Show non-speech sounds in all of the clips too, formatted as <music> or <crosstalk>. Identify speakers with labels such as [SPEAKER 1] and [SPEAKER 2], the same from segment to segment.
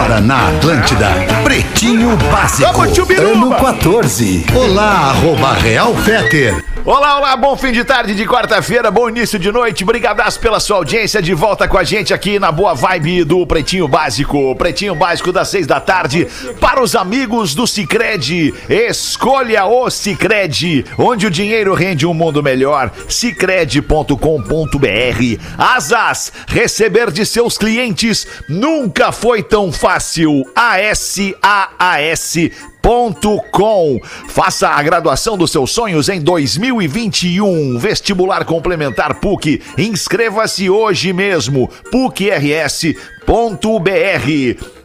[SPEAKER 1] Agora na Atlântida, Pretinho Básico, ano 14. Olá, arroba Real Feter.
[SPEAKER 2] Olá, olá, bom fim de tarde de quarta-feira, bom início de noite, brigadaço pela sua audiência, de volta com a gente aqui na boa vibe do Pretinho Básico, Pretinho Básico das seis da tarde, para os amigos do Cicred, escolha o Cicred, onde o dinheiro rende um mundo melhor, cicred.com.br, Asas, receber de seus clientes nunca foi tão fácil, A-S-A-A-S com. Faça a graduação dos seus sonhos em 2021. Vestibular complementar PUC. Inscreva-se hoje mesmo. PUCRS.br.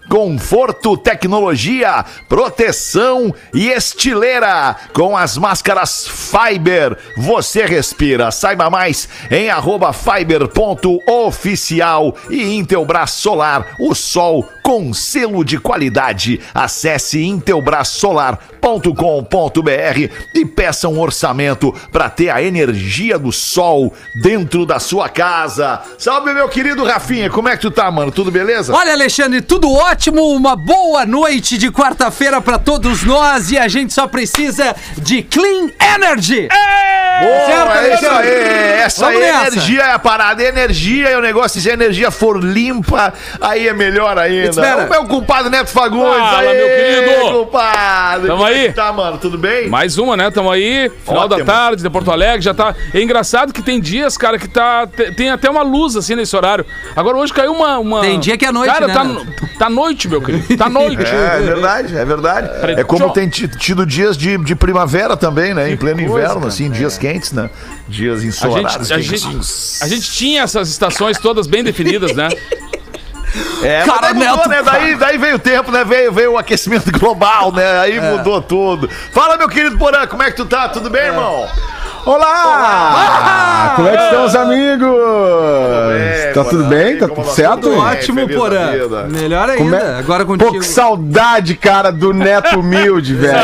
[SPEAKER 2] Conforto, tecnologia, proteção e estileira. Com as máscaras Fiber, você respira. Saiba mais em arroba fiber.oficial e Intelbras Solar, o sol com selo de qualidade. Acesse intelbrasolar.com.br e peça um orçamento para ter a energia do sol dentro da sua casa. Salve, meu querido Rafinha, como é que tu tá, mano? Tudo beleza?
[SPEAKER 3] Olha, Alexandre, tudo ótimo. Uma boa noite de quarta-feira pra todos nós e a gente só precisa de Clean Energy.
[SPEAKER 2] Boa,
[SPEAKER 3] Certo,
[SPEAKER 2] é isso aí. Essa aí é
[SPEAKER 3] nessa.
[SPEAKER 2] energia é a parada. Energia é o negócio. Se a energia for limpa, aí é melhor ainda.
[SPEAKER 3] Espera.
[SPEAKER 2] O meu compadre Neto Fagundes.
[SPEAKER 4] Fala,
[SPEAKER 2] Aê,
[SPEAKER 4] meu querido.
[SPEAKER 2] compadre.
[SPEAKER 4] Tamo
[SPEAKER 2] Como é
[SPEAKER 4] aí?
[SPEAKER 2] que Tá, mano, tudo bem?
[SPEAKER 4] Mais uma, né? Tamo aí, final
[SPEAKER 2] Ótimo.
[SPEAKER 4] da tarde, de Porto Alegre, já tá. É engraçado que tem dias, cara, que tá. te- Tem até uma luz assim nesse horário. Agora hoje caiu uma. uma...
[SPEAKER 3] Tem dia que é noite,
[SPEAKER 4] Cara,
[SPEAKER 3] né,
[SPEAKER 4] tá, tá noite, meu querido. Tá <laughs> noite.
[SPEAKER 2] É, é verdade, é verdade. É como tem ti- tido dias de, de primavera também, né? Em pleno
[SPEAKER 4] coisa,
[SPEAKER 2] inverno,
[SPEAKER 4] cara.
[SPEAKER 2] assim, dias quentes, né? Dias
[SPEAKER 4] A
[SPEAKER 2] ensolarados.
[SPEAKER 4] gente, a, gente, a gente tinha essas estações todas bem definidas, né?
[SPEAKER 2] É,
[SPEAKER 3] Cara,
[SPEAKER 2] mudou,
[SPEAKER 3] Neto,
[SPEAKER 2] né? Daí, daí veio o tempo, né? Veio, veio o aquecimento <laughs> global, né? Aí mudou tudo. Fala, meu querido Porã, como é que tu tá? Tudo bem, irmão?
[SPEAKER 5] Olá! Como é que estão os amigos?
[SPEAKER 2] bem,
[SPEAKER 5] tá tudo bem? Tá
[SPEAKER 2] Como
[SPEAKER 5] tudo certo?
[SPEAKER 2] tudo ótimo.
[SPEAKER 3] Porã. Melhor ainda.
[SPEAKER 5] É-
[SPEAKER 3] Agora
[SPEAKER 5] Pô,
[SPEAKER 3] contigo.
[SPEAKER 5] que saudade, cara, do Neto Humilde, <laughs> velho.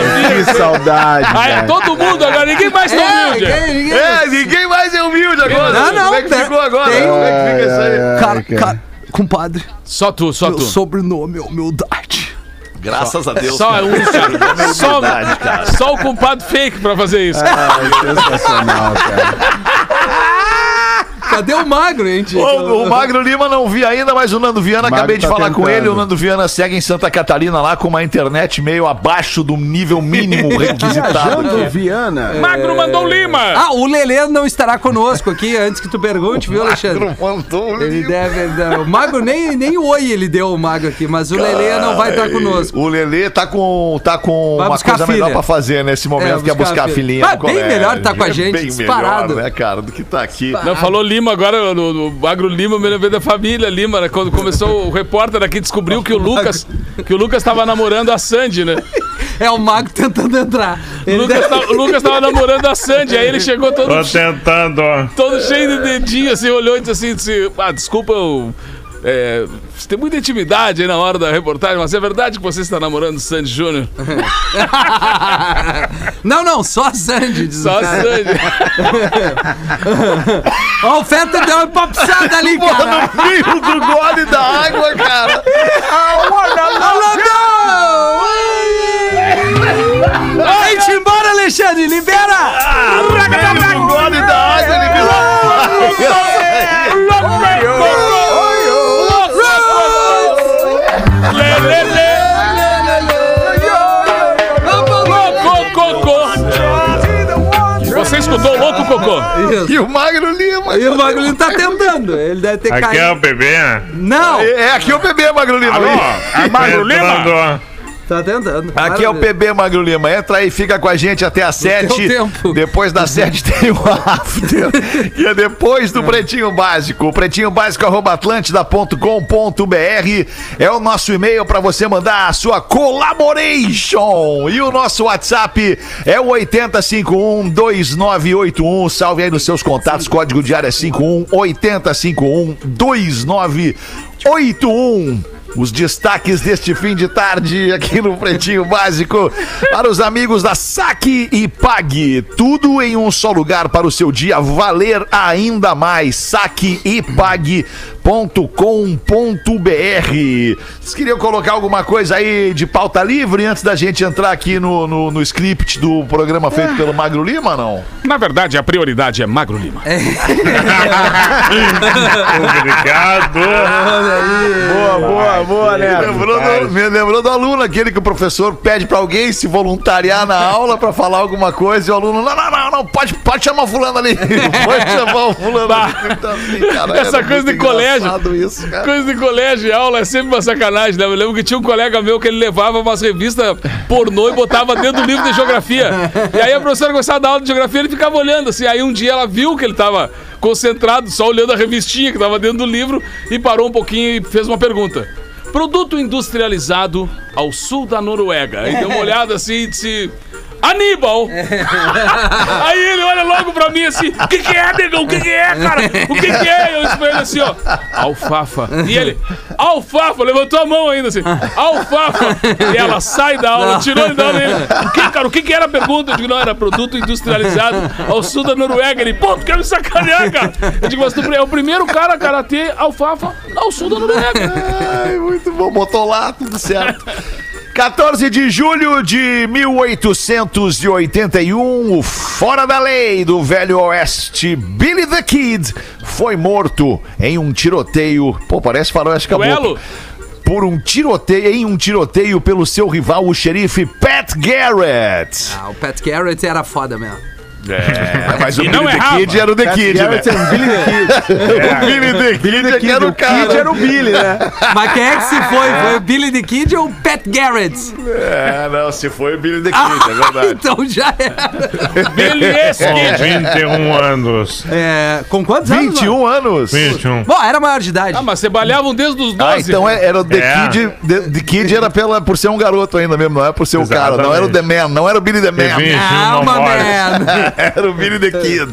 [SPEAKER 5] Que saudade,
[SPEAKER 4] Ah, é todo mundo agora, ninguém mais tá
[SPEAKER 3] É,
[SPEAKER 4] humilde.
[SPEAKER 3] ninguém- ninguém-
[SPEAKER 2] É, ninguém mais é humilde agora.
[SPEAKER 3] Não, não,
[SPEAKER 2] Como é que ficou agora?
[SPEAKER 3] tem-
[SPEAKER 2] Como é que fica isso aí?
[SPEAKER 3] Cara.
[SPEAKER 5] cara,
[SPEAKER 3] compadre,
[SPEAKER 4] Só tu, só
[SPEAKER 3] meu
[SPEAKER 4] tu.
[SPEAKER 3] sobrenome é humildade.
[SPEAKER 2] Graças a Deus.
[SPEAKER 4] Só
[SPEAKER 2] cara.
[SPEAKER 4] um, cara. Só,
[SPEAKER 2] Verdade, cara.
[SPEAKER 4] só o compadre fake pra fazer isso.
[SPEAKER 5] Ai, sensacional, cara.
[SPEAKER 3] Cadê o magro, hein, tio?
[SPEAKER 2] O, o Magro Lima não vi ainda, mas o Nando Viana,
[SPEAKER 5] Magro
[SPEAKER 2] acabei de
[SPEAKER 5] tá
[SPEAKER 2] falar com
[SPEAKER 5] tentando.
[SPEAKER 2] ele. O Nando Viana segue em Santa Catarina lá com uma internet meio abaixo do nível mínimo <laughs> requisitado.
[SPEAKER 5] Viajando,
[SPEAKER 2] aqui.
[SPEAKER 5] Viana.
[SPEAKER 4] Magro mandou Lima.
[SPEAKER 3] Ah, o Lelê não estará conosco aqui antes que tu pergunte, viu, Alexandre?
[SPEAKER 2] Mandou o
[SPEAKER 3] Ele
[SPEAKER 2] Lima.
[SPEAKER 3] deve. ele deve- O Magro nem, nem oi ele deu o Magro aqui, mas o Lelê não vai estar conosco.
[SPEAKER 2] O Lelê tá com, tá com
[SPEAKER 3] Vai
[SPEAKER 2] uma coisa melhor pra fazer nesse momento,
[SPEAKER 3] É,
[SPEAKER 2] que é
[SPEAKER 3] buscar a
[SPEAKER 2] filhinha
[SPEAKER 3] Ah,
[SPEAKER 2] no
[SPEAKER 3] bem
[SPEAKER 2] colégio.
[SPEAKER 3] melhor tá com a
[SPEAKER 2] É
[SPEAKER 3] gente,
[SPEAKER 2] bem
[SPEAKER 3] disparado.
[SPEAKER 2] melhor, né, cara, do que tá aqui.
[SPEAKER 4] Não, falou Lima agora, o, o Magro Lima, me lembrei da família Lima, né? Quando começou o repórter aqui, descobriu que o Lucas, que o Lucas tava namorando a Sandy, né?
[SPEAKER 3] É o Magro tentando entrar. Ele
[SPEAKER 4] Lucas, tava, o Lucas tava namorando a Sandy, aí ele chegou todo,
[SPEAKER 6] Tô tentando.
[SPEAKER 4] todo cheio de dedinho, assim, olhou e disse assim, disse, ah, desculpa, eu, é, você tem muita intimidade aí na hora da reportagem, mas é verdade que você está namorando o Sandy Júnior? <laughs>
[SPEAKER 3] Não, não, só a Sandy. diz
[SPEAKER 4] Só. Sandy. <laughs>
[SPEAKER 3] Ó, o Feta deu uma papisada ali, cara.
[SPEAKER 2] No meio do gole da água, cara. <laughs>
[SPEAKER 3] Vai-te embora, Alexandre, libera!
[SPEAKER 2] No meio do gole da água, ele
[SPEAKER 4] O louco, cocô?
[SPEAKER 2] E o Magro Lima.
[SPEAKER 3] E o Magro ele tá tentando. Ele deve ter
[SPEAKER 6] Aqui é
[SPEAKER 3] caído.
[SPEAKER 6] o bebê.
[SPEAKER 3] Não!
[SPEAKER 2] É aqui é o bebê, Magro Lima.
[SPEAKER 4] Alô? É Magro Lima?
[SPEAKER 3] Tá tentando.
[SPEAKER 2] Aqui é o. PB Magro Lima. Entra aí, fica com a gente até às sete. Depois das sete <laughs> tem o after. E é depois do Pretinho Básico. O pretinho básico arroba atlântida.com.br é o nosso e-mail para você mandar a sua collaboration. E o nosso WhatsApp é o 80512981. Salve aí nos seus contatos. Código de área é 51 80512981. Os destaques deste fim de tarde aqui no Pretinho Básico para os amigos da Saque e Pague. Tudo em um só lugar para o seu dia valer ainda mais. saqueepague.com.br. Vocês queriam colocar alguma coisa aí de pauta livre antes da gente entrar aqui no, no, no script do programa feito pelo Magro Lima, não?
[SPEAKER 4] Na verdade, a prioridade é Magro Lima. <laughs>
[SPEAKER 6] Obrigado.
[SPEAKER 5] Boa, boa, boa,
[SPEAKER 2] Me
[SPEAKER 5] né?
[SPEAKER 2] lembrou, do, me lembrou do aluno, aquele que o professor pede pra alguém se voluntariar na aula pra falar alguma coisa e o aluno, não, não, não, não, pode, pode chamar o fulano ali. <laughs> Pode chamar o fulano ali. Então, assim, cara,
[SPEAKER 4] Essa coisa de colégio.
[SPEAKER 2] Engraçado Isso, cara.
[SPEAKER 4] Coisa de colégio e aula é sempre uma sacanagem, né? Eu lembro que tinha um colega meu que ele levava umas revistas pornô e botava dentro do livro de geografia. E aí a professora começava a dar aula de geografia ele ficava olhando assim. Aí um dia ela viu que ele tava concentrado, só olhando a revistinha que tava dentro do livro e parou um pouquinho e fez uma pergunta. Produto industrializado ao sul da Noruega. Aí deu uma olhada assim e disse. Aníbal! <laughs> Aí ele olha logo pra mim assim: O que, que é, negão? O que, que é, cara? O que, que é? Eu disse pra ele assim: ó, alfafa. E ele, alfafa, levantou a mão ainda assim: alfafa. E ela sai da aula, tirou ele da aula. e Ele, o que, cara? O que, que era a pergunta? Eu digo: não, era produto industrializado ao sul da Noruega. Ele, pô, tu quer me sacanear, cara? Eu digo: mas tu é o primeiro cara a karatê alfafa ao sul da Noruega.
[SPEAKER 2] Ai, muito bom, botou lá, tudo certo. 14 de julho de 1881, o Fora da Lei do Velho Oeste, Billy the Kid, foi morto em um tiroteio. Pô, parece faroeste caboclo. Por um tiroteio, em um tiroteio pelo seu rival, o xerife Pat Garrett.
[SPEAKER 3] Ah, o Pat Garrett era foda mesmo.
[SPEAKER 2] É, mas o Billy
[SPEAKER 4] não
[SPEAKER 2] the. Kid era o The Kid, né?
[SPEAKER 5] Garrett and Billy the <laughs> Kid.
[SPEAKER 2] O Billy the Kid, é que era o
[SPEAKER 5] O Kid
[SPEAKER 2] cara.
[SPEAKER 5] era o Billy, né? <laughs>
[SPEAKER 3] Mas quem é que se foi? Foi o Billy the Kid ou o Pat Garrett?
[SPEAKER 2] É, não, se foi o Billy the Kid, é verdade. <laughs>
[SPEAKER 3] então já era.
[SPEAKER 6] Com
[SPEAKER 4] Kid.
[SPEAKER 6] 21 anos.
[SPEAKER 3] É, com quantos anos?
[SPEAKER 2] 21 anos?
[SPEAKER 6] 21.
[SPEAKER 3] Bom, era maior de idade.
[SPEAKER 4] Ah, mas você balhavam desde os 12.
[SPEAKER 2] Ah, então é- era o The
[SPEAKER 6] É.
[SPEAKER 2] Kid. The, The Kid era pela, por ser um garoto ainda mesmo, não é por ser o cara. Não era o The Man, não era o Billy the Man.
[SPEAKER 6] Teve-
[SPEAKER 3] Calma,
[SPEAKER 6] não pode.
[SPEAKER 3] man. <laughs>
[SPEAKER 2] Era o Billy the Kid.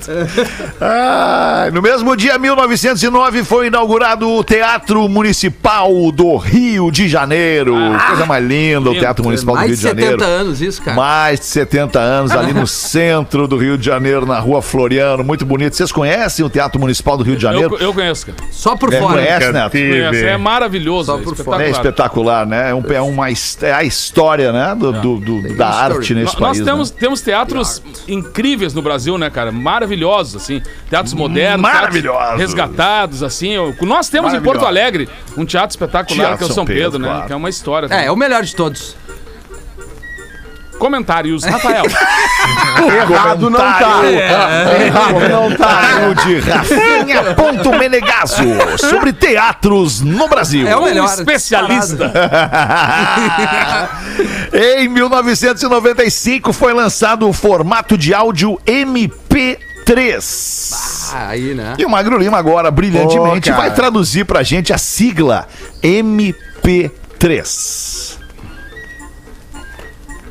[SPEAKER 2] Ah, no mesmo dia, 1909, foi inaugurado o Teatro Municipal do Rio de Janeiro. Coisa mais linda, o. Teatro Municipal do
[SPEAKER 3] Mais
[SPEAKER 2] Rio
[SPEAKER 3] de
[SPEAKER 2] de Janeiro.
[SPEAKER 3] 70 anos isso, cara.
[SPEAKER 2] Mais de 70 anos, ali no <laughs> centro do Rio de Janeiro, na rua Floriano. Muito bonito. Vocês conhecem o Teatro Municipal do Rio de Janeiro?
[SPEAKER 4] Eu, eu conheço, cara.
[SPEAKER 3] Só por
[SPEAKER 2] É,
[SPEAKER 3] fora.
[SPEAKER 2] conhece.
[SPEAKER 6] Tive.
[SPEAKER 4] É maravilhoso.
[SPEAKER 3] Só
[SPEAKER 4] é
[SPEAKER 3] por
[SPEAKER 4] espetacular.
[SPEAKER 2] É espetacular, né? É, um, é uma é a história, né? Do, do- do- da arte nesse
[SPEAKER 4] Nós
[SPEAKER 2] país.
[SPEAKER 4] temos,
[SPEAKER 2] né?
[SPEAKER 4] temos teatros incríveis no Brasil, né, cara? Maravilhosos, assim. Teatros modernos.
[SPEAKER 2] Maravilhosos.
[SPEAKER 4] Resgatados, assim. Nós temos em Porto Alegre um teatro espetacular
[SPEAKER 2] Teatro
[SPEAKER 4] que é o
[SPEAKER 2] São
[SPEAKER 4] São Pedro,
[SPEAKER 2] Pedro,
[SPEAKER 4] né?
[SPEAKER 2] claro.
[SPEAKER 4] Que é uma história.
[SPEAKER 3] É, é o melhor de todos.
[SPEAKER 4] Comentários, Rafael. <laughs>
[SPEAKER 5] Errado não tá. Errado não tá.
[SPEAKER 2] De Rafinha Ponto Menegaso sobre teatros no Brasil.
[SPEAKER 3] É o
[SPEAKER 4] um
[SPEAKER 3] melhor.
[SPEAKER 4] especialista. <laughs>
[SPEAKER 2] em 1995 foi lançado o formato de áudio MP3.
[SPEAKER 3] Ah, aí, né?
[SPEAKER 2] E o Magro Lima agora, brilhantemente,
[SPEAKER 5] Pô,
[SPEAKER 2] vai traduzir pra gente a sigla MP3.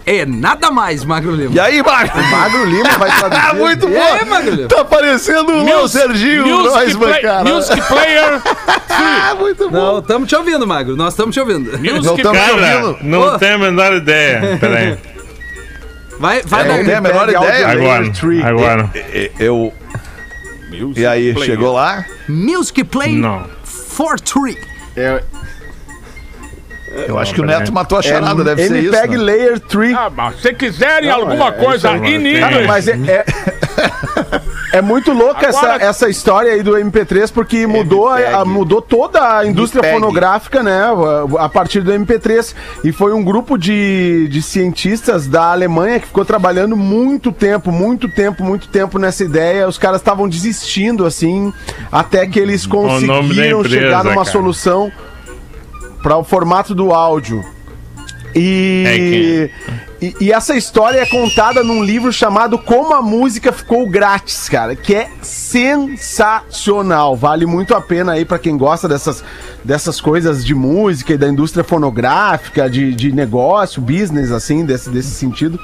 [SPEAKER 3] É nada mais, Magro Lima.
[SPEAKER 2] E aí, Magro?
[SPEAKER 5] Magro Lima vai traduzir. <laughs>
[SPEAKER 2] Ah, muito bom!
[SPEAKER 3] aí, Magro Lima?
[SPEAKER 2] Tá parecendo o Léo Serginho
[SPEAKER 4] Music,
[SPEAKER 2] Neusman,
[SPEAKER 4] play-
[SPEAKER 2] cara.
[SPEAKER 4] music Player. <laughs>
[SPEAKER 2] Ah, muito bom.
[SPEAKER 3] Não, estamos te ouvindo, Magro. Nós estamos te ouvindo.
[SPEAKER 2] Não
[SPEAKER 4] Music
[SPEAKER 2] tamo-
[SPEAKER 4] Player.
[SPEAKER 6] Cara,
[SPEAKER 2] ouvindo?
[SPEAKER 6] não
[SPEAKER 3] Ô.
[SPEAKER 6] tenho a menor ideia. Peraí.
[SPEAKER 3] Vai, vai,
[SPEAKER 2] É, não tem a menor ideia.
[SPEAKER 5] laser
[SPEAKER 6] Agora.
[SPEAKER 5] tree.
[SPEAKER 6] Agora.
[SPEAKER 2] E- Eu. E aí,
[SPEAKER 4] Player.
[SPEAKER 2] chegou lá?
[SPEAKER 3] Music Play
[SPEAKER 6] Não.
[SPEAKER 3] for Tree.
[SPEAKER 5] É,
[SPEAKER 2] Eu acho que o. Neto matou a charada,
[SPEAKER 5] é
[SPEAKER 2] deve ser isso.
[SPEAKER 5] MPEG
[SPEAKER 2] né?
[SPEAKER 5] Layer Tree.
[SPEAKER 4] Ah, mas se quiserem
[SPEAKER 5] Não,
[SPEAKER 4] alguma
[SPEAKER 5] é- é
[SPEAKER 4] coisa in English,
[SPEAKER 5] mas é, é, é muito louca essa,
[SPEAKER 4] Agora-
[SPEAKER 5] essa história aí do MP3, porque mudou, a, a- mudou toda a indústria
[SPEAKER 2] MPEG.
[SPEAKER 5] fonográfica, né? A, a partir do MP3. E foi um grupo de, de cientistas da Alemanha que ficou trabalhando muito tempo, muito tempo, muito tempo nessa ideia. Os caras estavam desistindo, assim, até que eles conseguiram
[SPEAKER 6] empresa,
[SPEAKER 5] chegar numa
[SPEAKER 6] cara.
[SPEAKER 5] solução para o formato do áudio. E, e, e essa história é contada num livro chamado Como a Música Ficou Grátis, cara, que é sensacional. Vale muito a pena aí pra quem gosta dessas, dessas coisas de música e da indústria fonográfica, de, de negócio, business, assim, desse, desse sentido.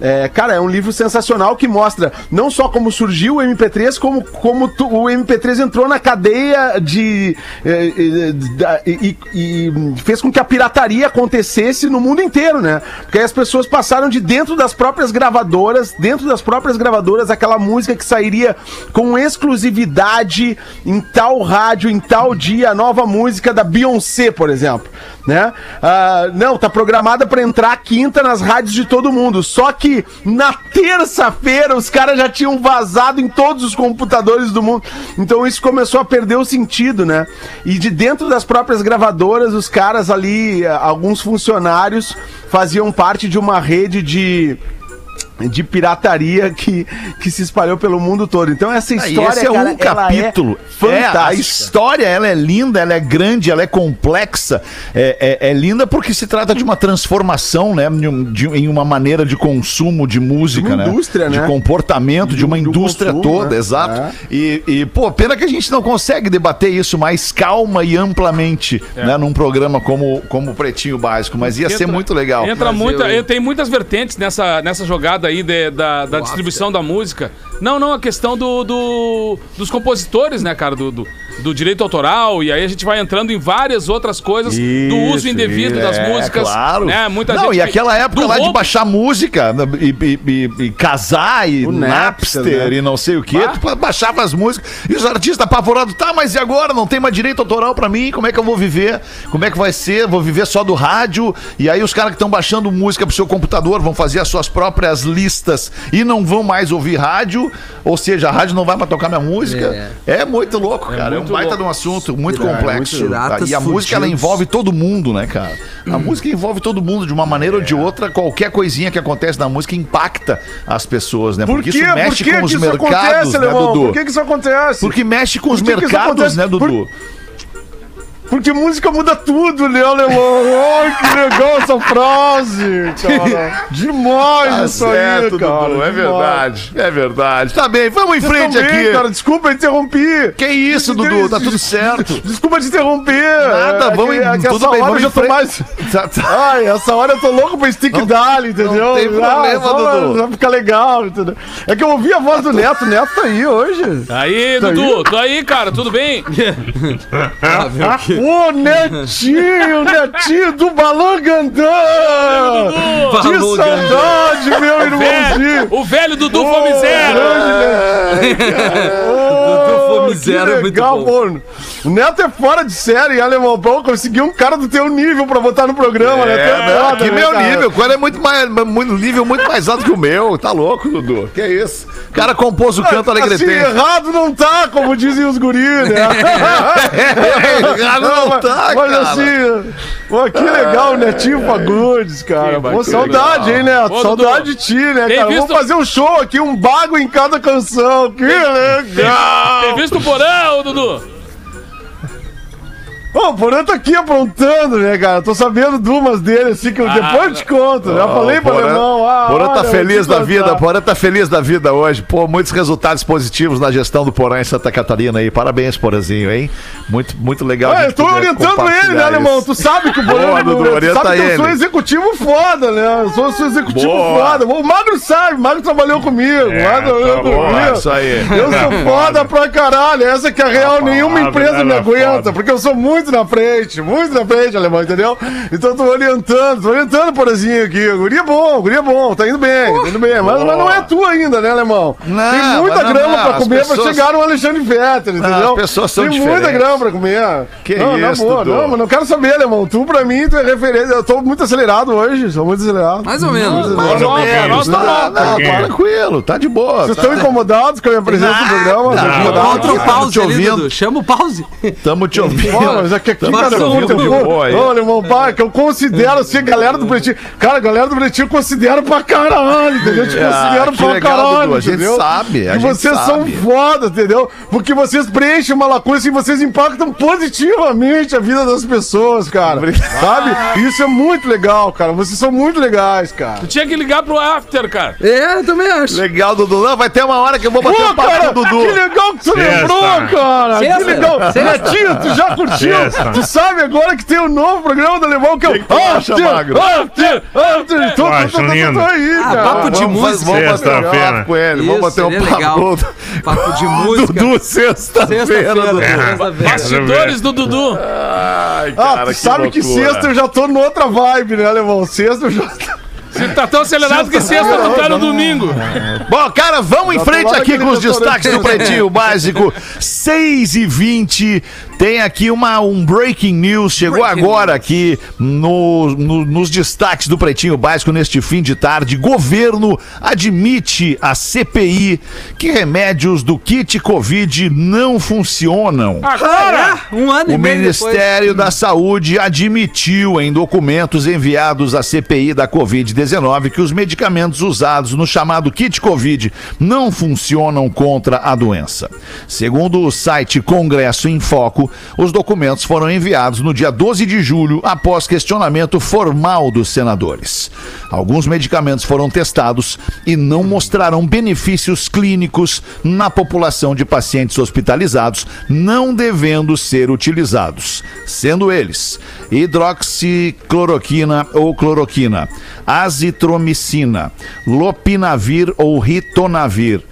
[SPEAKER 5] É, cara, é um livro sensacional que mostra não só como surgiu o MP3, como, como tu- o MP3 entrou na cadeia de. é, é, e, e- e fez com que a pirataria acontecesse no mundo inteiro, né? Porque aí as pessoas passaram de dentro das próprias gravadoras, dentro das próprias gravadoras, aquela música que sairia com exclusividade em tal rádio, em tal dia, a nova música da Beyoncé, por exemplo. Né? Ah, não, tá programada pra entrar quinta nas rádios de todo mundo. Só que na terça-feira os caras já tinham vazado em todos os computadores do mundo. Então isso começou a perder o sentido, né? E de dentro das próprias gravadoras, os caras ali, ah, alguns funcionários, faziam parte de uma rede de de pirataria que, que se espalhou pelo mundo todo. Então essa
[SPEAKER 2] Ah,
[SPEAKER 5] história,
[SPEAKER 2] esse é
[SPEAKER 5] cara,
[SPEAKER 2] um
[SPEAKER 5] ela
[SPEAKER 2] capítulo.
[SPEAKER 5] é
[SPEAKER 2] É, a história, ela é linda, ela é grande, ela é complexa. É, é- é linda porque se trata de uma transformação, né? de de- em uma maneira de consumo de música,
[SPEAKER 5] De uma
[SPEAKER 2] né?
[SPEAKER 5] indústria,
[SPEAKER 2] De
[SPEAKER 5] né?
[SPEAKER 2] comportamento, de,
[SPEAKER 5] De-
[SPEAKER 2] uma indústria
[SPEAKER 5] consumo,
[SPEAKER 2] toda,
[SPEAKER 5] né?
[SPEAKER 2] exato.
[SPEAKER 5] É.
[SPEAKER 2] E, e, pô, pena que a gente não consegue debater isso mais calma e amplamente, né? Num programa como, como o Pretinho Básico, mas ia ser
[SPEAKER 4] Entra-
[SPEAKER 2] muito legal.
[SPEAKER 4] Entra muita,
[SPEAKER 3] eu-
[SPEAKER 4] Tem muitas vertentes nessa, nessa jogada aí de- da, da distribuição da música. Não, não, a questão do, do- dos compositores, né, cara? Do, do, do direito autoral. E aí a gente vai entrando em várias outras coisas do
[SPEAKER 5] Isso,
[SPEAKER 4] uso indevido
[SPEAKER 5] isso.
[SPEAKER 4] das
[SPEAKER 2] É,
[SPEAKER 4] músicas.
[SPEAKER 2] Claro.
[SPEAKER 4] Né? Muita
[SPEAKER 2] não,
[SPEAKER 4] gente
[SPEAKER 2] e
[SPEAKER 4] que-
[SPEAKER 2] aquela época
[SPEAKER 4] do
[SPEAKER 2] lá de
[SPEAKER 4] roubo-
[SPEAKER 2] baixar música né, e, e- e- e casar e
[SPEAKER 5] O
[SPEAKER 2] Napster,
[SPEAKER 5] Napster, né?
[SPEAKER 2] e não sei o quê. Tu baixava as músicas e os artistas apavorados, tá, mas e agora? Não tem mais direito autoral pra mim? Como é que eu vou viver? Como é que vai ser? Vou viver só do rádio? E aí os caras que estão baixando música pro seu computador vão fazer as suas próprias listas e não vão mais ouvir rádio, ou seja, a rádio não vai mais tocar minha música. É, muito louco, cara. É,
[SPEAKER 4] muito
[SPEAKER 2] baita de um assunto muito
[SPEAKER 5] É,
[SPEAKER 2] complexo.
[SPEAKER 3] piratas
[SPEAKER 2] e a música ela envolve todo mundo, né, cara? A música envolve todo mundo de uma maneira ou de outra. Qualquer coisinha que acontece na música impacta as pessoas, né?
[SPEAKER 5] Por
[SPEAKER 2] Porque isso
[SPEAKER 5] Por
[SPEAKER 2] mexe
[SPEAKER 5] que
[SPEAKER 2] com os mercados,
[SPEAKER 5] acontece,
[SPEAKER 2] né? Dudu?
[SPEAKER 5] Por que, que isso acontece?
[SPEAKER 2] Porque mexe com os
[SPEAKER 5] Por
[SPEAKER 2] mercados, né, Dudu?
[SPEAKER 5] Porque música muda tudo, né, alemão? Ai, que legal essa frase, cara. Demais
[SPEAKER 2] Tá
[SPEAKER 5] isso aí,
[SPEAKER 2] certo,
[SPEAKER 5] cara.
[SPEAKER 2] Dudu. É verdade. É verdade. Tá bem, vamos em
[SPEAKER 5] Você
[SPEAKER 2] frente
[SPEAKER 5] também,
[SPEAKER 2] aqui.
[SPEAKER 5] cara. Desculpa, eu interrompi.
[SPEAKER 2] Que isso, Dudu? Tá tudo certo.
[SPEAKER 5] Desculpa te interromper.
[SPEAKER 2] Nada,
[SPEAKER 5] É
[SPEAKER 2] vamos
[SPEAKER 5] que-
[SPEAKER 2] em-
[SPEAKER 5] é que
[SPEAKER 2] tudo
[SPEAKER 5] essa
[SPEAKER 2] bem,
[SPEAKER 5] hora
[SPEAKER 2] vamos
[SPEAKER 5] eu já
[SPEAKER 2] em
[SPEAKER 5] tô
[SPEAKER 2] frente.
[SPEAKER 5] mais... <laughs>
[SPEAKER 2] Tá- tá-
[SPEAKER 5] Ai, essa hora eu tô louco pra stick dali, entendeu?
[SPEAKER 2] tem problema,
[SPEAKER 5] só
[SPEAKER 2] Dudu.
[SPEAKER 5] Vai ficar legal, entendeu? É que eu ouvi a voz do Neto. O Neto tá aí hoje.
[SPEAKER 4] Aí, Dudu, tô aí, cara, tudo bem? <laughs> <laughs>
[SPEAKER 5] Ô, Netinho, <laughs> Netinho do Balangandã! Que saudade, meu irmãozinho!
[SPEAKER 4] O velho Dudu
[SPEAKER 5] Ô,
[SPEAKER 4] Fome Zero! <laughs>
[SPEAKER 3] Dudu Fome Zero é muito
[SPEAKER 5] legal,
[SPEAKER 3] bom.
[SPEAKER 5] mano. O Neto é fora de série, alemão. Pô, conseguiu um cara do teu nível pra botar no programa, né?
[SPEAKER 2] É, não,
[SPEAKER 5] foda,
[SPEAKER 2] que
[SPEAKER 5] né,
[SPEAKER 2] meu
[SPEAKER 5] cara?
[SPEAKER 2] nível, o cara é muito mais, muito nível muito mais alto que o meu. Tá louco, Dudu? Que isso? O cara compôs o canto
[SPEAKER 5] Assim,
[SPEAKER 2] alegretense.
[SPEAKER 5] errado não tá, como dizem os guris, né? <laughs>
[SPEAKER 2] Errado não
[SPEAKER 5] mas,
[SPEAKER 2] tá,
[SPEAKER 5] mas
[SPEAKER 2] cara.
[SPEAKER 5] assim, pô, que legal, o Netinho Fagundes, cara. Pô, saudade, hein, Neto?
[SPEAKER 4] Ô,
[SPEAKER 5] saudade
[SPEAKER 4] Dudu,
[SPEAKER 5] de ti, né,
[SPEAKER 4] tem
[SPEAKER 5] cara?
[SPEAKER 4] visto-
[SPEAKER 5] Vamos fazer um show aqui, um bago em cada canção. Que legal!
[SPEAKER 4] Tem visto o porão, Dudu?
[SPEAKER 5] Ô, o Porã tá aqui aprontando, né, cara? Tô sabendo de umas dele, assim, que eu
[SPEAKER 4] Ah,
[SPEAKER 5] depois eu te conto. Já falei pro alemão. Ah,
[SPEAKER 2] Porã tá
[SPEAKER 5] olha,
[SPEAKER 2] feliz da vida. Porã tá feliz da vida hoje. Pô, muitos resultados positivos na gestão do Porã em Santa Catarina aí. Parabéns, Porãzinho, hein? Muito, muito legal.
[SPEAKER 5] Ah, eu tô orientando ele, né, alemão?
[SPEAKER 2] isso.
[SPEAKER 5] Tu sabe que o Porã.
[SPEAKER 2] Boa, Dudu,
[SPEAKER 5] tu
[SPEAKER 2] orienta
[SPEAKER 5] sabe que eu sou executivo foda, né? Eu sou, sou executivo
[SPEAKER 2] Boa.
[SPEAKER 5] foda. O Magro sabe, o Magro trabalhou comigo.
[SPEAKER 2] É,
[SPEAKER 5] Magro
[SPEAKER 2] tá isso aí.
[SPEAKER 5] Eu sou <laughs> foda pra caralho. Essa que é a real, nenhuma empresa me
[SPEAKER 6] era
[SPEAKER 5] aguenta, porque eu sou muito na frente, muito na frente, alemão, entendeu? Então eu tô orientando, tô orientando o Porazinho aqui. O guri é bom, o guri é bom, tá indo bem, tá indo bem. Mas, mas não é tu ainda, né, alemão?
[SPEAKER 2] Não,
[SPEAKER 5] Tem muita
[SPEAKER 2] não,
[SPEAKER 5] grama
[SPEAKER 2] não,
[SPEAKER 5] pra comer
[SPEAKER 2] pessoas-
[SPEAKER 5] pra chegar no Alexandre Fetter, entendeu?
[SPEAKER 2] as pessoas são
[SPEAKER 5] Tem muita
[SPEAKER 2] diferentes.
[SPEAKER 5] grama pra comer.
[SPEAKER 2] Que
[SPEAKER 5] não,
[SPEAKER 2] isso,
[SPEAKER 5] boa,
[SPEAKER 2] Dudu.
[SPEAKER 5] não, mas não quero saber, alemão. Tu pra mim, tu é referência. Eu tô muito acelerado hoje, sou muito acelerado.
[SPEAKER 3] Mais ou menos.
[SPEAKER 2] Mais ou
[SPEAKER 4] Não,
[SPEAKER 2] menos.
[SPEAKER 4] tá
[SPEAKER 2] Não,
[SPEAKER 4] louco.
[SPEAKER 2] não,
[SPEAKER 6] Porque-
[SPEAKER 2] tranquilo, tá de boa.
[SPEAKER 5] Vocês
[SPEAKER 2] tá-
[SPEAKER 5] estão incomodados com a minha presença no programa? Estão
[SPEAKER 2] não.
[SPEAKER 5] incomodados?
[SPEAKER 3] Contra o
[SPEAKER 2] Tamo
[SPEAKER 3] pause
[SPEAKER 2] te ouvindo.
[SPEAKER 3] Chama o pause.
[SPEAKER 2] Tamo te ouvindo.
[SPEAKER 5] Mas é que aqui, cara,
[SPEAKER 3] um
[SPEAKER 5] eu
[SPEAKER 2] aí.
[SPEAKER 5] Ô, irmão, pá, que eu considero assim, a galera do Pretinho. Cara, a galera do Pretinho eu considero pra caralho, entendeu? Eu te <laughs>
[SPEAKER 2] Ah,
[SPEAKER 5] considero
[SPEAKER 2] que
[SPEAKER 5] pra
[SPEAKER 2] legal,
[SPEAKER 5] caralho,
[SPEAKER 2] Dudu, a gente
[SPEAKER 5] entendeu?
[SPEAKER 2] sabe, a
[SPEAKER 5] Que
[SPEAKER 2] gente
[SPEAKER 5] vocês
[SPEAKER 2] sabe.
[SPEAKER 5] são foda, entendeu? Porque vocês preenchem uma lacuna assim, vocês impactam positivamente a vida das pessoas, cara. Sabe? Isso é muito legal, cara. Vocês são muito legais, cara.
[SPEAKER 4] Tu tinha que ligar pro after, cara.
[SPEAKER 3] É, eu também acho.
[SPEAKER 2] Legal, Dudu. Não, vai ter uma hora que eu vou bater
[SPEAKER 5] Pô,
[SPEAKER 2] um papo
[SPEAKER 5] cara,
[SPEAKER 2] Dudu.
[SPEAKER 5] que legal que tu
[SPEAKER 6] Sexta.
[SPEAKER 5] lembrou, cara.
[SPEAKER 3] Sexta.
[SPEAKER 5] Que legal.
[SPEAKER 3] Sexta.
[SPEAKER 5] Netinho, tu já curtiu?
[SPEAKER 6] Sexta.
[SPEAKER 5] Tu sabe agora que tem um novo programa do Alemão que é o
[SPEAKER 2] acha, Magro?
[SPEAKER 5] After, After. Tô, tô,
[SPEAKER 6] acho
[SPEAKER 5] tô, tô, tô
[SPEAKER 6] lindo.
[SPEAKER 5] aí,
[SPEAKER 3] Ah,
[SPEAKER 5] cara.
[SPEAKER 3] papo de
[SPEAKER 2] Vamos,
[SPEAKER 3] música.
[SPEAKER 2] vamos bater um
[SPEAKER 6] Sexta-feira.
[SPEAKER 2] papo com ele.
[SPEAKER 3] Isso,
[SPEAKER 2] vamos bater um papo.
[SPEAKER 3] legal. Papo de <laughs> música.
[SPEAKER 2] Dudu, sexta-feira.
[SPEAKER 4] Bastidores do Dudu.
[SPEAKER 2] Ai,
[SPEAKER 5] Ah,
[SPEAKER 2] cara,
[SPEAKER 5] tu sabe que sexta eu já tô noutra vibe, né, Alemão? Sexta eu já...
[SPEAKER 4] Você tá tão acelerado que sexta tu tá no domingo.
[SPEAKER 2] Bom, cara, vamos em frente
[SPEAKER 5] tô
[SPEAKER 2] aqui com os destaques do Pretinho Básico. <laughs> 6 e 20 Tem aqui uma, um breaking news. Chegou
[SPEAKER 3] Breaking
[SPEAKER 2] agora aqui no, no- nos destaques do Pretinho Básico neste fim de tarde. Governo admite a CPI que remédios do kit Covid não funcionam.
[SPEAKER 4] Agora!
[SPEAKER 3] Um ano e
[SPEAKER 2] O
[SPEAKER 3] meio depois.
[SPEAKER 2] Ministério da Saúde admitiu em documentos enviados à CPI da Covid-19 que os medicamentos usados no chamado kit Covid não funcionam contra a doença. Segundo o site Congresso em Foco, os documentos foram enviados no dia 12 de julho após questionamento formal dos senadores. Alguns medicamentos foram testados e não mostraram benefícios clínicos na população de pacientes hospitalizados, não devendo ser utilizados, sendo eles hidroxicloroquina ou cloroquina, azitromicina, lopinavir ou ritonavir